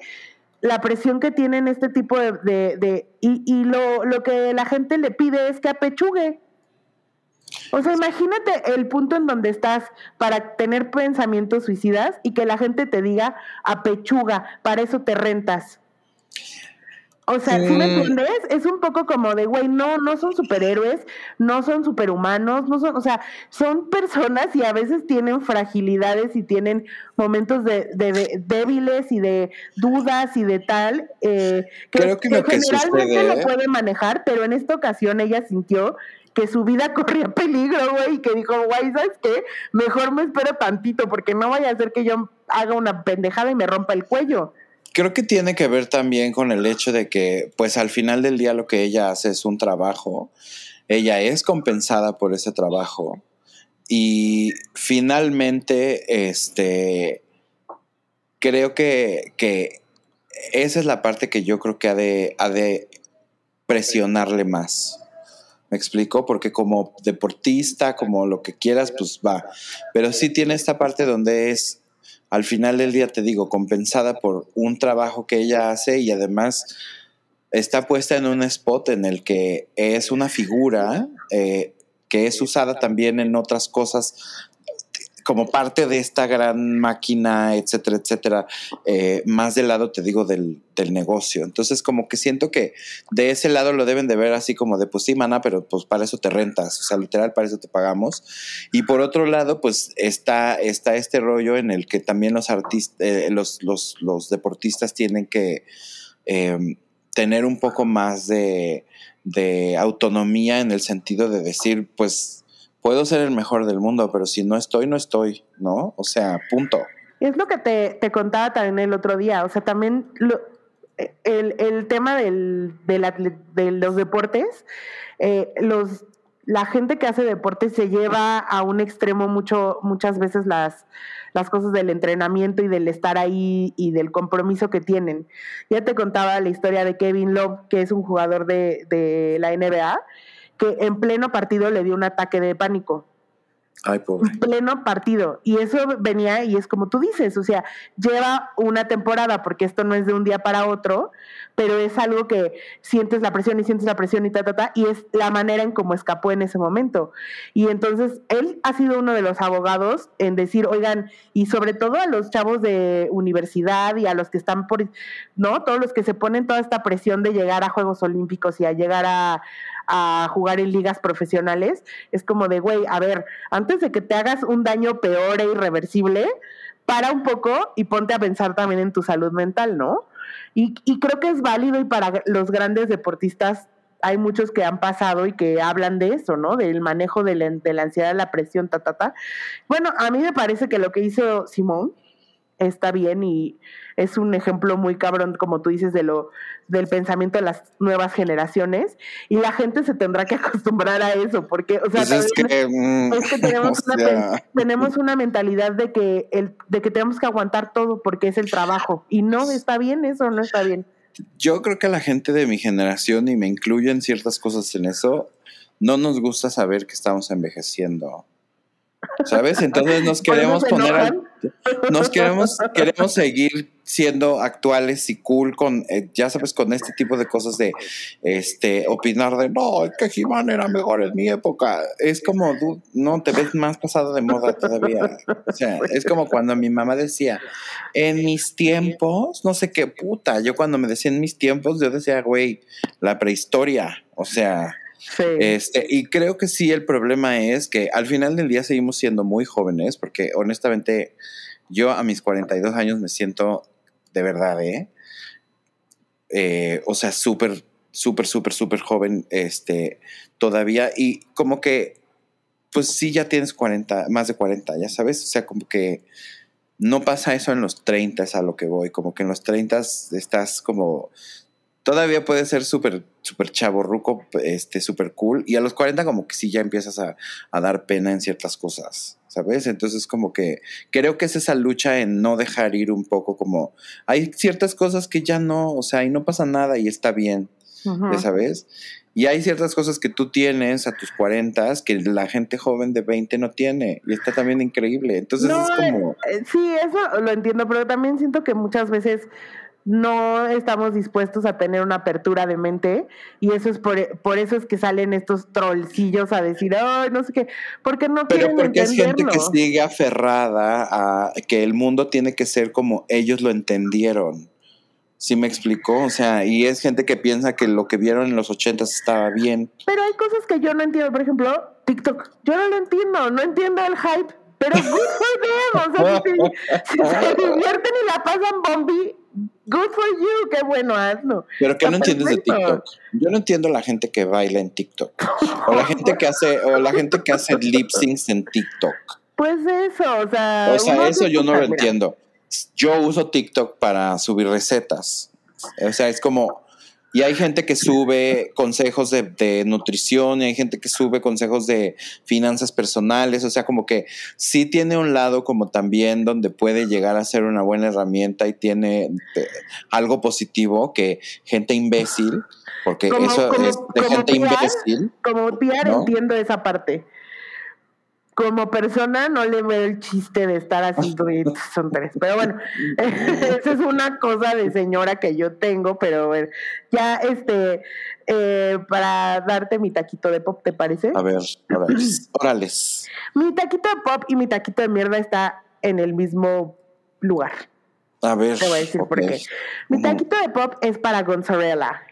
la presión que tienen este tipo de... de, y, y lo, lo que la gente le pide es que apechugue o sea, imagínate el punto en donde estás para tener pensamientos suicidas y que la gente te diga a pechuga, para eso te rentas. O sea, ¿sí me entiendes? Es un poco como de, güey, no, no son superhéroes, no son superhumanos, no son, o sea, son [LAUGHS] personas y a veces tienen fragilidades y tienen momentos de, débiles y de dudas y de tal, eh, que, Creo que, generalmente lo puede manejar, pero en esta ocasión ella sintió que su vida [LAUGHS] corría peligro, güey, y que dijo, güey, ¿sabes qué? Mejor me espero tantito porque no vaya a ser que yo haga una pendejada y me rompa el cuello. Creo que tiene que ver también con el hecho de que, pues al final del día lo que ella hace es un trabajo, ella es compensada por ese trabajo y finalmente, este, creo que, que esa es la parte que yo creo que ha de, ha de presionarle más. ¿Me explico? Porque como deportista, como lo que quieras, pues va. Pero sí tiene esta parte donde es, al final del día, te digo, compensada por un trabajo que ella hace y además está puesta en un spot en el que es una figura eh, que es usada también en otras cosas como parte de esta gran máquina, etcétera, etcétera, eh, más del lado, te digo, del, negocio. Entonces, como que siento que de ese lado lo deben de ver así como de, pues sí, mana, pero pues para eso te rentas, o sea, literal, para eso te pagamos. Y por otro lado, pues está, está este rollo en el que también los artistas, eh, los, los, deportistas tienen que em, tener un poco más de, de autonomía en el sentido de decir, pues puedo ser el mejor del mundo, pero si no estoy, no estoy, ¿no? O sea, punto. Es lo que te, te contaba también el otro día, o sea, también lo, el, el, tema del, de los deportes, eh, los, la gente que hace deporte se lleva a un extremo mucho, muchas veces las, las cosas del entrenamiento y del estar ahí y del compromiso que tienen. Ya te contaba la historia de Kevin Love, que es un jugador de, de la NBA, que en pleno partido le dio un ataque de pánico. Ay, pobre. En pleno partido. Y eso venía, y es como tú dices, o sea, lleva una temporada, porque esto no es de un día para otro, pero es algo que sientes la presión y sientes la presión y ta, ta, ta, y es la manera en cómo escapó en ese momento. Y entonces él ha sido uno de los abogados en decir, oigan, y sobre todo a los chavos de universidad y a los que están por, ¿no? Todos los que se ponen toda esta presión de llegar a Juegos Olímpicos y a llegar a, a jugar en ligas profesionales, es como de, güey, a ver, antes de que te hagas un daño peor e irreversible, para un poco y ponte a pensar también en tu salud mental, ¿no? Y, y creo que es válido y para los grandes deportistas hay muchos que han pasado y que hablan de eso, ¿no? Del manejo de la, de la ansiedad, la presión, ta, ta, ta. Bueno, a mí me parece que lo que hizo Simón está bien y es un ejemplo muy cabrón, como tú dices, de lo del pensamiento de las nuevas generaciones y la gente se tendrá que [LAUGHS] acostumbrar a eso, porque, o sea, pues es, que, mm, tenemos, [LAUGHS] una, tenemos una mentalidad de que, el, de que tenemos que aguantar todo porque es el trabajo y no está bien eso, no está bien. Yo creo que a la gente de mi generación, y me incluyo en ciertas cosas en eso, no nos gusta saber que estamos envejeciendo. ¿Sabes? Entonces nos [LAUGHS] queremos poner, nos queremos, queremos seguir siendo actuales y cool con, eh, ya sabes, con este tipo de cosas de, este, opinar de, no, es que he era mejor en mi época. Es como, no, te ves más pasado de moda todavía. O sea, es como cuando mi mamá decía, en mis tiempos, no sé qué puta, yo cuando me decía en mis tiempos, yo decía, güey, la prehistoria, o sea... Este, y creo que sí, el problema es que al final del día seguimos siendo muy jóvenes, porque honestamente yo a mis 42 años me siento de verdad, ¿eh? eh o sea, súper, súper, súper, súper joven este, todavía. Y como que, pues sí, ya tienes 40, más de 40, ya sabes. O sea, como que no pasa eso en los 30, es a lo que voy. Como que en los 30 estás como todavía puede ser súper, súper chaborruco, este, súper cool. Y a los 40 como que sí ya empiezas a, a dar pena en ciertas cosas, ¿sabes? Entonces como que creo que es esa lucha en no dejar ir un poco como, hay ciertas cosas que ya no, o sea, y no pasa nada y está bien, ¿ya sabes? Y hay ciertas cosas que tú tienes a tus 40 que la gente joven de 20 no tiene. Y está también increíble. Entonces es como... Eh, sí, eso lo entiendo, pero también siento que muchas veces no estamos dispuestos a tener una apertura de mente y eso es por, por eso es que salen estos trollcillos a decir, ay, no sé qué, porque no Pero porque es gente que sigue aferrada a que el mundo tiene que ser como ellos lo entendieron. Sí me explicó, o sea, y es gente que piensa que lo que vieron en los ochentas estaba bien. Pero hay cosas que yo no entiendo, por ejemplo, TikTok. Yo no lo entiendo, no entiendo el hype, pero good for them. O sea, [LAUGHS] si, se divierten y la pasan bombi, good for you, qué bueno, hazlo. Pero ¿qué no entiendes de TikTok? Yo no entiendo la gente que baila en TikTok. O la gente que hace, o la gente que hace lip syncs en TikTok. Pues eso, o sea. O sea, eso yo no lo entiendo yo uso TikTok para subir recetas. O sea, es como, y hay gente que sube consejos de, nutrición, y hay gente que sube consejos de finanzas personales, o sea, como que sí tiene un lado como también donde puede llegar a ser una buena herramienta y tiene eh, algo positivo que gente imbécil, porque eso es de gente imbécil. Como PR entiendo esa parte como persona no le veo el chiste de estar haciendo [LAUGHS] son tres. Pero bueno, [LAUGHS] esa es una cosa de señora que yo tengo, pero ver, ya este, eh, para darte mi taquito de pop, ¿te parece? A ver, [CLEARS THROAT] órales. Mi taquito de pop y mi taquito de mierda está en el mismo lugar. A ver. Te voy a decir por qué. Mi taquito de pop es para Gonzarella.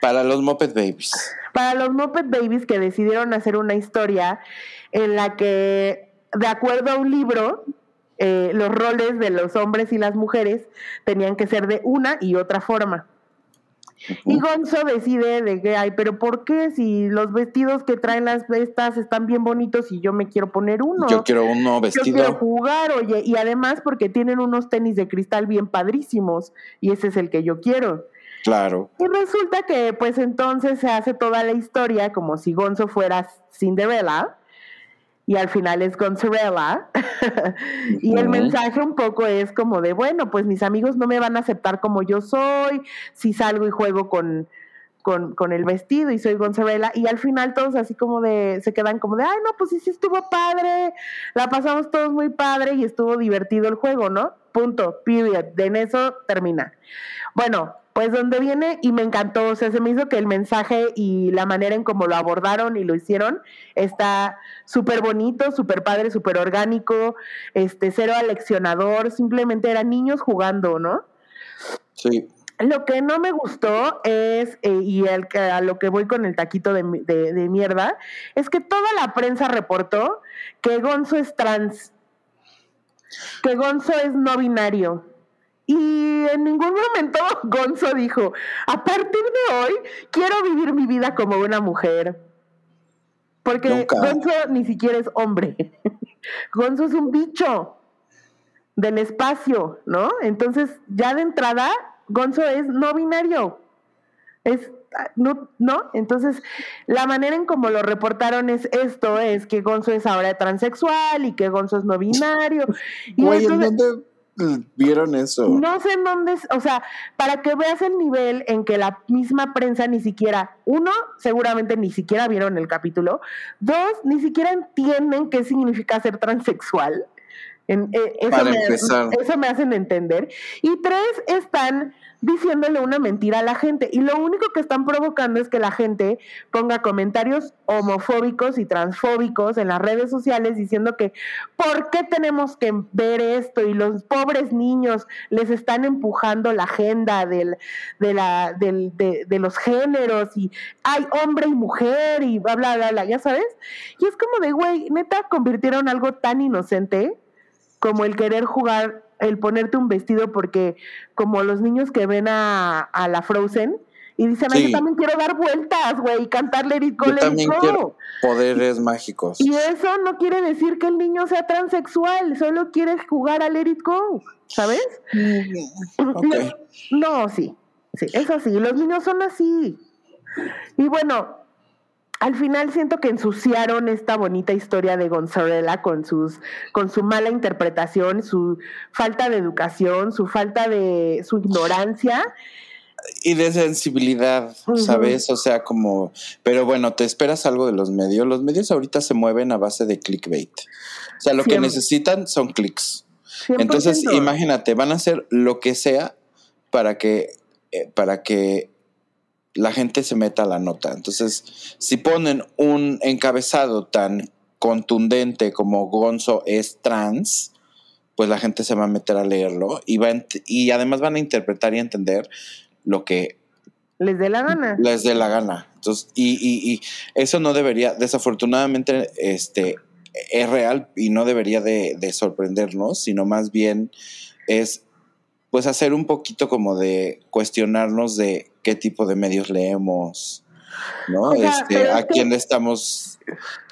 Para los Muppet Babies. Para los Muppet Babies que decidieron hacer una historia en la que, de acuerdo a un libro, eh, los roles de los hombres y las mujeres tenían que ser de una y otra forma. Y Gonzo decide de que, ay, pero ¿por qué si los vestidos que traen las estas están bien bonitos y yo me quiero poner uno? Yo quiero uno vestido. Yo quiero jugar, oye, y además porque tienen unos tenis de cristal bien padrísimos y ese es el que yo quiero. Claro. Y resulta que pues entonces se hace toda la historia como si Gonzo fuera Cinderella y al final es Gonzarella. [LAUGHS] y el mensaje un poco es como de, bueno, pues mis amigos no me van a aceptar como yo soy, si salgo y juego con, con, el vestido y soy Gonzarella. Y al final todos así como de, se quedan como de, ay, no, pues sí, sí estuvo padre, la pasamos todos muy padre y estuvo divertido el juego, ¿no? Punto, period. En eso termina. Bueno, pues donde viene y me encantó, o sea, se me hizo que el mensaje y la manera en cómo lo abordaron y lo hicieron está súper bonito, súper padre, súper orgánico, este, cero aleccionador, simplemente eran niños jugando, ¿no? Sí. Lo que no me gustó es, eh, y el, a lo que voy con el taquito de, de, de mierda, es que toda la prensa reportó que Gonzo es trans, que Gonzo es no binario y en ningún momento [LAUGHS] Gonzo dijo, a partir de hoy quiero vivir mi vida como una mujer. Porque Gonzo ni siquiera es hombre. [LAUGHS] Gonzo es un bicho del espacio, ¿no? Entonces, ya de entrada, Gonzo es no binario. Es no, no, entonces la manera en cómo lo reportaron es esto, es que Gonzo es ahora transexual y que Gonzo es no binario. Y [LAUGHS] vieron eso? No sé en dónde, o sea, para que veas el nivel en que la misma prensa ni siquiera, uno, seguramente ni siquiera vieron el capítulo, dos, ni siquiera entienden qué significa ser transexual. En, eh, eso, me, eso me hacen entender. Y tres, están diciéndole una mentira a la gente. Y lo único que están provocando es que la gente ponga comentarios homofóbicos y transfóbicos en las redes sociales diciendo que ¿por qué tenemos que ver esto? Y los pobres niños les están empujando la agenda del, de, la, de, de los géneros y hay hombre y mujer y bla, bla, bla, bla, ya sabes. Y es como de, güey, neta, convirtieron algo tan inocente como el querer jugar el ponerte un vestido porque como los niños que ven a, a la Frozen y dicen, yo también quiero dar vueltas, güey, y cantar Let It Go, yo también quiero poderes mágicos. Y eso no quiere decir que el niño sea transexual, solo quiere jugar a Let It Go, ¿sabes? Mm, [LAUGHS] no, sí. Sí, es así, los niños son así. Y bueno, al final siento que ensuciaron esta bonita historia de Gonzarela con sus con su mala interpretación, su falta de educación, su falta de su ignorancia y de sensibilidad, ¿sabes? O sea, como, pero bueno, te esperas algo de los medios. Los medios ahorita se mueven a base de clickbait. O sea, lo que necesitan son clics. Entonces, imagínate, van a hacer lo que sea para que, eh, para que la gente se meta a la nota. Entonces, si ponen un encabezado tan contundente como Gonzo es trans, pues la gente se va a meter a leerlo y, va y además van a interpretar y entender lo que les dé la gana. Les dé la gana. Entonces, y, y, y, eso no debería, desafortunadamente, este, es real y no debería de, de, sorprendernos, sino más bien es pues hacer un poquito como de cuestionarnos de qué tipo de medios leemos, ¿no? este, a quién le estamos.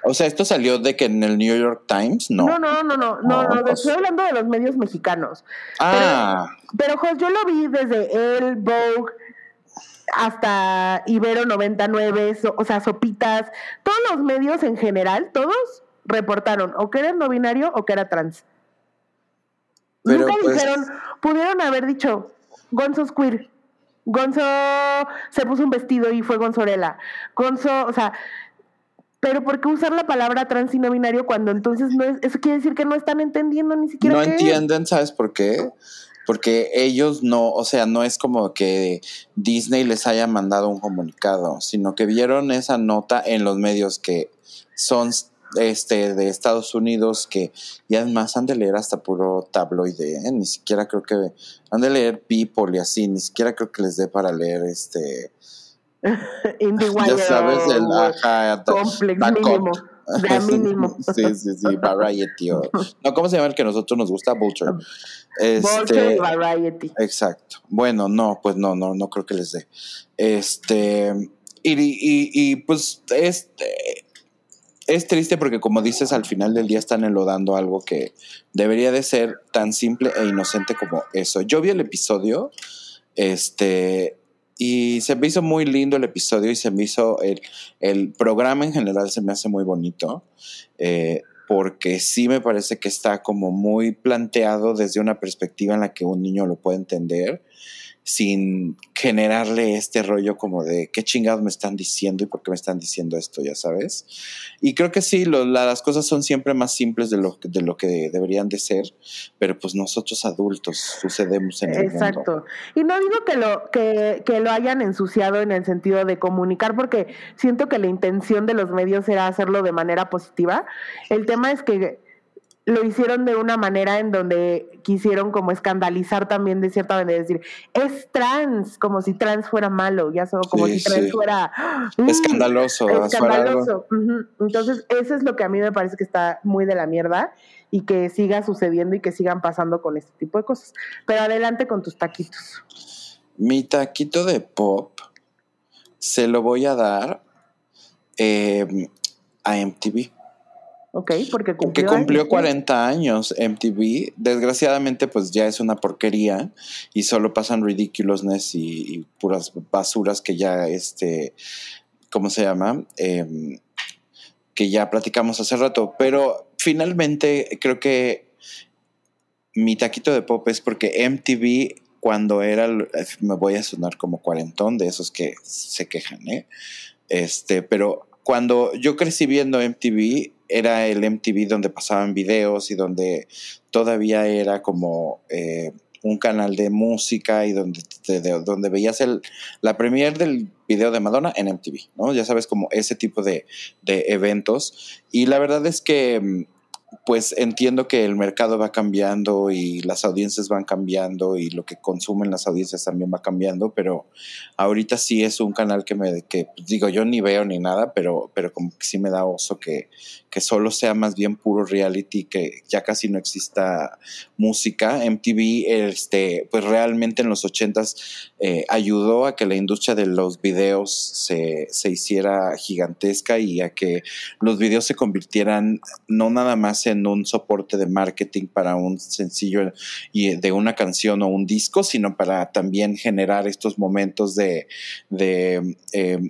O sea, esto salió de que en el New York Times, ¿no? No, no, no, no, no, no, estoy hablando de los medios mexicanos. Ah. Pero, pero yo lo vi desde el Vogue hasta Ibero 99, o sea, Sopitas, todos los medios en general, todos reportaron o que era no binario o que era trans. Nunca pues dijeron, pudieron haber dicho, Gonzo queer, Gonzo se puso un vestido y fue Gonzorela. Gonzo, o sea, pero ¿por qué usar la palabra trans y no binario cuando entonces no es, eso quiere decir que no están entendiendo ni siquiera? No entienden, ¿sabes por qué? Porque ellos no, o sea, no es como que Disney les haya mandado un comunicado, sino que vieron esa nota en los medios que son este, de Estados Unidos que y además han de leer hasta puro tabloide, ¿eh? ni siquiera creo que han de leer People y así, ni siquiera creo que les dé para leer este [LAUGHS] [LAUGHS] ya sabes el ajá, complex mínimo. De [LAUGHS] mínimo. sí, sí, sí, Variety. no, ¿cómo se llama el que a nosotros nos gusta? Vulture. Este, Variety. Exacto. Bueno, no, pues no, no, no creo que les dé. Este, y, y, y pues este, es triste porque como dices, al final del día están enlodando algo que debería de ser tan simple e inocente como eso. Yo vi el episodio, este, y se me hizo muy lindo el episodio y se me hizo el, el programa en general se me hace muy bonito. Eh, porque sí me parece que está como muy planteado desde una perspectiva en la que un niño lo puede entender sin generarle este rollo como de qué chingados me están diciendo y por qué me están diciendo esto, ya sabes. Y creo que sí, las cosas son siempre más simples de lo, de lo que deberían de ser, pero pues nosotros adultos sucedemos en el Exacto. Y no digo que lo, que, que lo hayan ensuciado en el sentido de comunicar, porque siento que la intención de los medios era hacerlo de manera positiva. El tema es que lo hicieron de una manera en donde quisieron como escandalizar también de cierta manera, decir, es trans, como si trans fuera malo, ya solo como si trans fuera mm, escandaloso. Escandaloso. Entonces, eso es lo que a mí me parece que está muy de la mierda y que siga sucediendo y que sigan pasando con este tipo de cosas. Pero adelante con tus taquitos. Mi taquito de pop se lo voy a dar eh, a MTV. Ok, porque cumplió, cumplió 40 años MTV. Desgraciadamente, pues ya es una porquería y solo pasan ridiculousness y, puras basuras que ya, este, ¿cómo se llama? Em, que ya platicamos hace rato. Pero finalmente creo que mi taquito de pop es porque MTV cuando era, me voy a sonar como cuarentón de esos que se quejan, ¿eh? Este, pero cuando yo crecí viendo MTV, era el MTV donde pasaban videos y donde todavía era como eh, un canal de música y donde, donde veías el, la premier del video de Madonna en MTV, ¿no? Ya sabes, como ese tipo de, de eventos. Y la verdad es que mm, pues entiendo que el mercado va cambiando y las audiencias van cambiando y lo que consumen las audiencias también va cambiando, pero ahorita sí es un canal que me, que pues, digo, yo ni veo ni nada, pero, pero como que sí me da oso que, que solo sea más bien puro reality, que ya casi no exista música. MTV, este, pues realmente en los ochentas eh, ayudó a que la industria de los videos se, se hiciera gigantesca y a que los videos se convirtieran no nada más en un soporte de marketing para un sencillo y de una canción o un disco, sino para también generar estos momentos de, eh,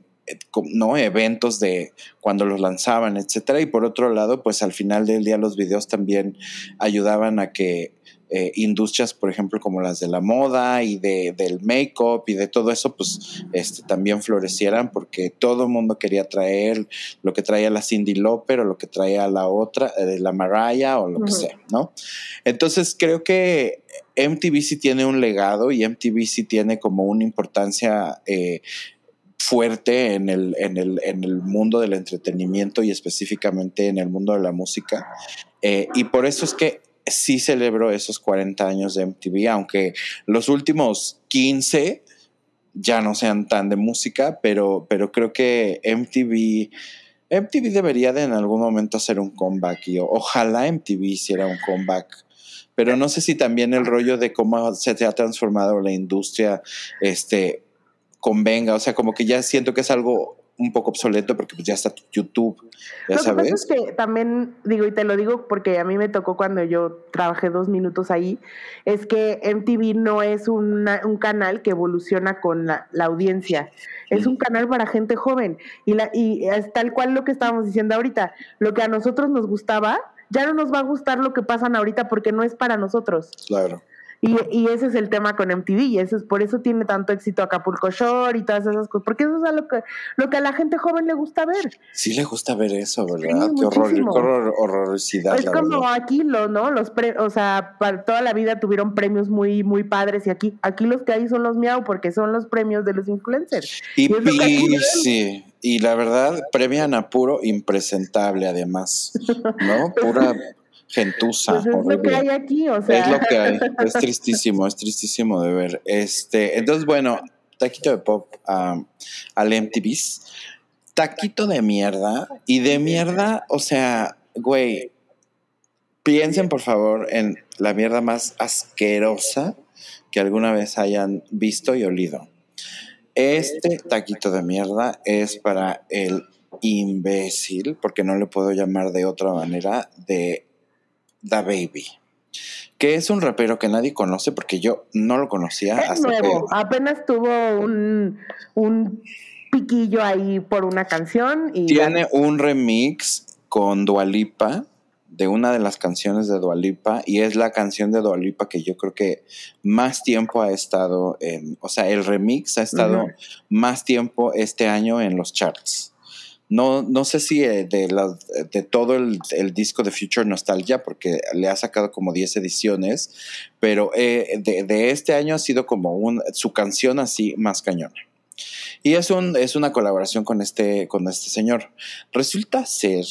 ¿no? eventos de cuando los lanzaban, etcétera. Y por otro lado, pues al final del día los videos también ayudaban a que eh, industrias, por ejemplo, como las de la moda y de, del make-up y de todo eso, pues este, también florecieran porque todo el mundo quería traer lo que traía la Cindy Lauper o lo que traía la otra, eh, la Mariah o lo que sea, ¿no? Entonces creo que MTV sí tiene un legado y MTV sí tiene como una importancia eh, fuerte en el, en, el, en el, mundo del entretenimiento y específicamente en el mundo de la música. y por eso es que sí celebro esos 40 años de MTV, aunque los últimos 15 ya no sean tan de música, pero, pero creo que MTV, MTV debería de en algún momento hacer un comeback y ojalá MTV hiciera un comeback. Pero no sé si también el rollo de cómo se ha transformado la industria este, convenga, o sea, como que ya siento que es algo un poco obsoleto porque pues ya está YouTube, ya lo sabes. que pasa es que también digo, y te lo digo porque a mí me tocó cuando yo trabajé dos minutos ahí, es que MTV no es una, un canal que evoluciona con la, la audiencia, es un canal para gente joven y, la, y es tal cual lo que estábamos diciendo ahorita, lo que a nosotros nos gustaba, ya no nos va a gustar lo que pasan ahorita porque no es para nosotros. Claro. Y, y, ese es el tema con MTV, y eso es, por eso tiene tanto éxito Acapulco Shore y todas esas cosas, porque eso es a lo que, lo que a la gente joven le gusta ver. Sí le gusta ver eso, ¿verdad? Sí, qué, horror, qué horror, horrorosidad. Es como verdad. aquí, lo, ¿no? Los pre, o sea, para toda la vida tuvieron premios muy, muy padres, y aquí, aquí los que hay son los miau, porque son los premios de los influencers. Y, y, y sí, y la verdad, premian a puro impresentable, además, ¿no? [LAUGHS] Pura gentuza. Pues es lo que hay aquí, o sea. Es lo que hay. Es [LAUGHS] tristísimo, es tristísimo de ver. Este, entonces, bueno, taquito de pop um, al MTV's. Taquito de mierda. Y de mierda, o sea, güey, piensen por favor en la mierda más asquerosa que alguna vez hayan visto y olido. Este taquito de mierda es para el imbécil, porque no le puedo llamar de otra manera, de Da Baby. Que es un rapero que nadie conoce porque yo no lo conocía. Es hasta nuevo, que... apenas tuvo un, un, piquillo ahí por una canción. y Tiene un remix con Dualipa de una de las canciones de Dualipa y es la canción de Dualipa que yo creo que más tiempo ha estado en, o sea, el remix ha estado uh -huh. más tiempo este año en los charts. No, no sé si de, la, de todo el, disco de Future Nostalgia, porque le ha sacado como 10 ediciones, pero eh, de, este año ha sido como su canción así más cañona. Y es, es una colaboración con este, con este señor. Resulta ser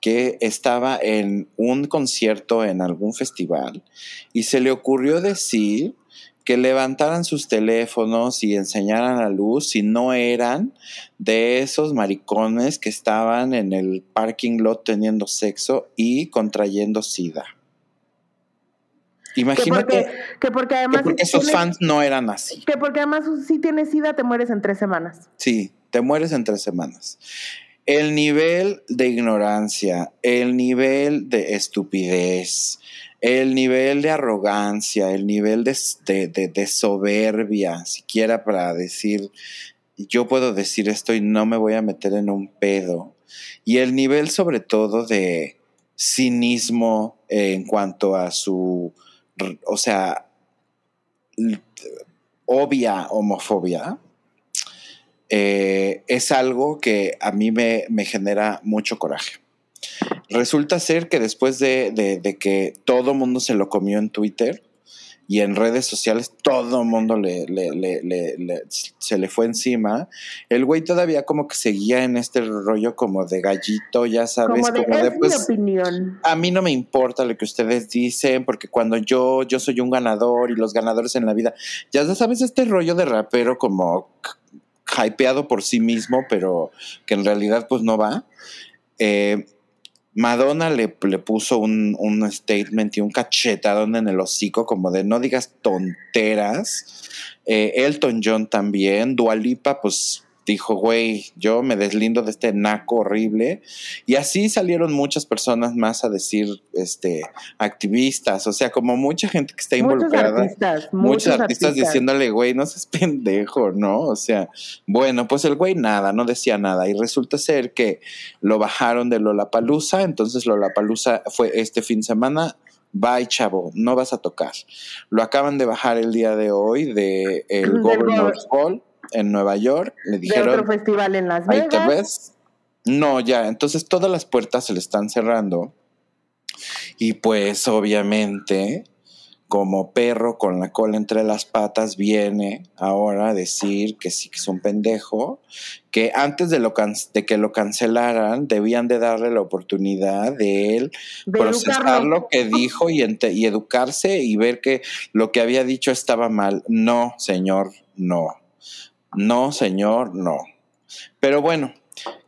que estaba en un concierto en algún festival y se le ocurrió decir que levantaran sus teléfonos y enseñaran la luz si no eran de esos maricones que estaban en el parking lot teniendo sexo y contrayendo sida. Imagínate que porque, que porque además que porque si esos tienes, fans no eran así. Que porque además si tienes sida te mueres en tres semanas. Sí, te mueres en tres semanas. El nivel de ignorancia, el nivel de estupidez, el nivel de arrogancia, el nivel de, de, soberbia, siquiera para decir, yo puedo decir esto y no me voy a meter en un pedo. Y el nivel sobre todo de cinismo en cuanto a su, o sea, obvia homofobia, eh, es algo que a mí me, me genera mucho coraje. Resulta ser que después de, de, de que todo mundo se lo comió en Twitter y en redes sociales, todo mundo le, le, le, se le fue encima, el güey todavía como que seguía en este rollo como de gallito, ya sabes, como de, como de pues, opinión. a mí no me importa lo que ustedes dicen, porque cuando yo, yo soy un ganador y los ganadores en la vida, ya sabes, este rollo de rapero como hypeado por sí mismo, pero que en realidad pues no va. Eh, Madonna le, le puso un, un, statement y un cachetadón en el hocico, como de no digas tonteras. Eh, Elton John también. Dualipa, pues dijo, güey, yo me deslindo de este naco horrible. Y así salieron muchas personas más a decir, este, activistas, o sea, como mucha gente que está involucrada. Muchos artistas, muchos, artistas, diciéndole, güey, no seas [LAUGHS] pendejo, ¿no? O sea, bueno, pues el güey nada, no decía nada. Y resulta ser que lo bajaron de Lollapalooza, entonces Lollapalooza fue este fin de semana bye chavo, no vas a tocar. Lo acaban de bajar el día de hoy de el Governor's Hall en Nueva York. Le dijeron. otro festival en Las Vegas. Ahí te ves. No, ya, entonces todas las puertas se le están cerrando. Y pues obviamente como perro con la cola entre las patas viene ahora a decir que sí que es un pendejo, que antes de, lo de que lo cancelaran debían de darle la oportunidad de él procesar lo que dijo y, y educarse y ver que lo que había dicho estaba mal. No, señor, no. No, señor, no. Pero bueno,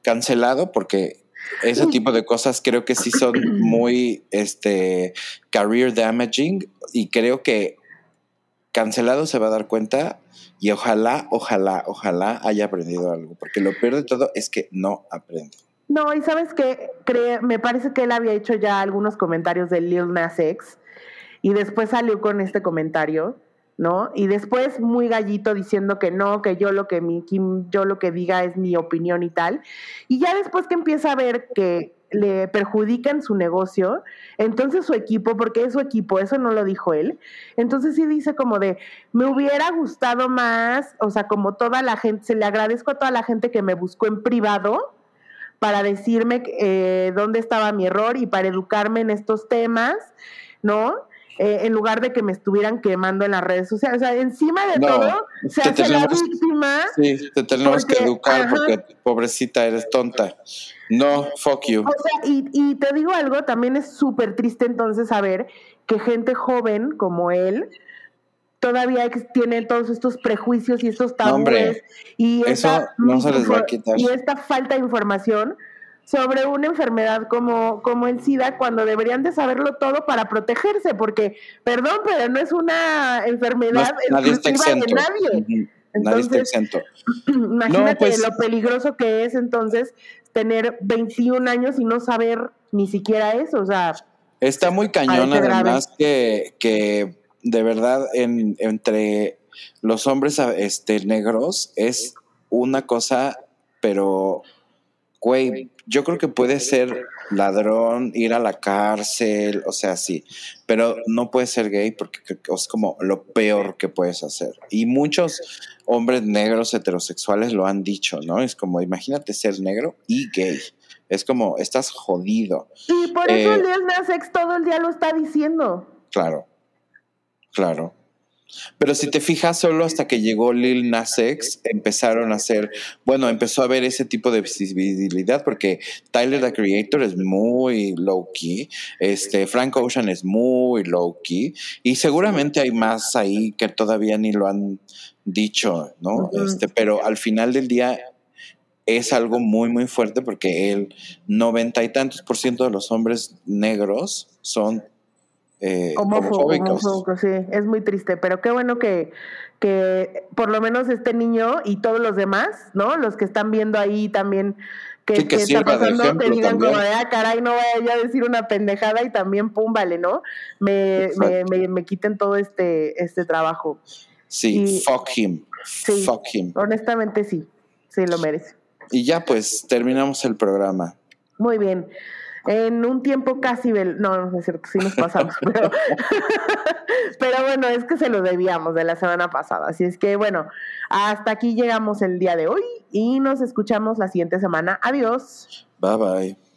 cancelado porque ese tipo de cosas creo que sí son muy este career damaging y creo que cancelado se va a dar cuenta y ojalá, ojalá, ojalá haya aprendido algo, porque lo peor de todo es que no aprende. No, y sabes que me parece que él había hecho ya algunos comentarios de Lil Nas X y después salió con este comentario ¿no? Y después muy gallito diciendo que no, que yo lo que mi yo lo que diga es mi opinión y tal. Y ya después que empieza a ver que le perjudican su negocio, entonces su equipo, porque es su equipo, eso no lo dijo él, entonces sí dice como de, me hubiera gustado más, o sea, como toda la gente, se le agradezco a toda la gente que me buscó en privado para decirme eh, dónde estaba mi error y para educarme en estos temas, ¿no? Eh, en lugar de que me estuvieran quemando en las redes sociales. O sea, encima de todo, se hace la víctima. Sí, te tenemos que educar porque pobrecita eres tonta. No, fuck you. O sea, y, y te digo algo, también es súper triste entonces saber que gente joven como él, todavía tiene todos estos prejuicios y estos tabúes y esta, no se les va a quitar. y esta falta de información sobre una enfermedad como, como el SIDA cuando deberían de saberlo todo para protegerse, porque, perdón, pero no es una enfermedad exclusiva de nadie. nadie está exento. [CLEARS THROAT] Imagínate pues lo peligroso que es entonces tener 21 años y no saber ni siquiera eso, o sea... Está muy cañón además que, que de verdad en, entre los hombres este, negros es una cosa, pero güey, yo creo que puede ser ladrón, ir a la cárcel, o sea, sí, pero no puede ser gay porque es como lo peor que puedes hacer. Y muchos hombres negros heterosexuales lo han dicho, ¿no? Es como, imagínate ser negro y gay. Es como, estás jodido. Y por eso el Lil Nas todo el día lo está diciendo. Claro, claro. Pero si te fijas, solo hasta que llegó Lil Nas X empezaron a hacer, bueno, empezó a haber ese tipo de visibilidad porque Tyler the Creator es muy low key, este Frank Ocean es muy low key y seguramente hay más ahí que todavía ni lo han dicho, ¿no? Este, pero al final del día es algo muy muy fuerte porque el noventa y tantos por ciento de los hombres negros son eh, sí, es muy triste, pero qué bueno que, que por lo menos este niño y todos los demás, ¿no? Los que están viendo ahí también que, está pasando, te digan como de, ah, caray, no vaya a decir una pendejada y también pum, vale, ¿no? Me, me, me, quiten todo este, este trabajo. Sí, fuck him. fuck him. Honestamente sí, sí lo merece. Y ya pues terminamos el programa. Muy bien en un tiempo casi, no, no es cierto, sí nos pasamos, [LAUGHS] pero, pero bueno, es que se lo debíamos de la semana pasada. Así es que bueno, hasta aquí llegamos el día de hoy y nos escuchamos la siguiente semana. Adiós. Bye bye.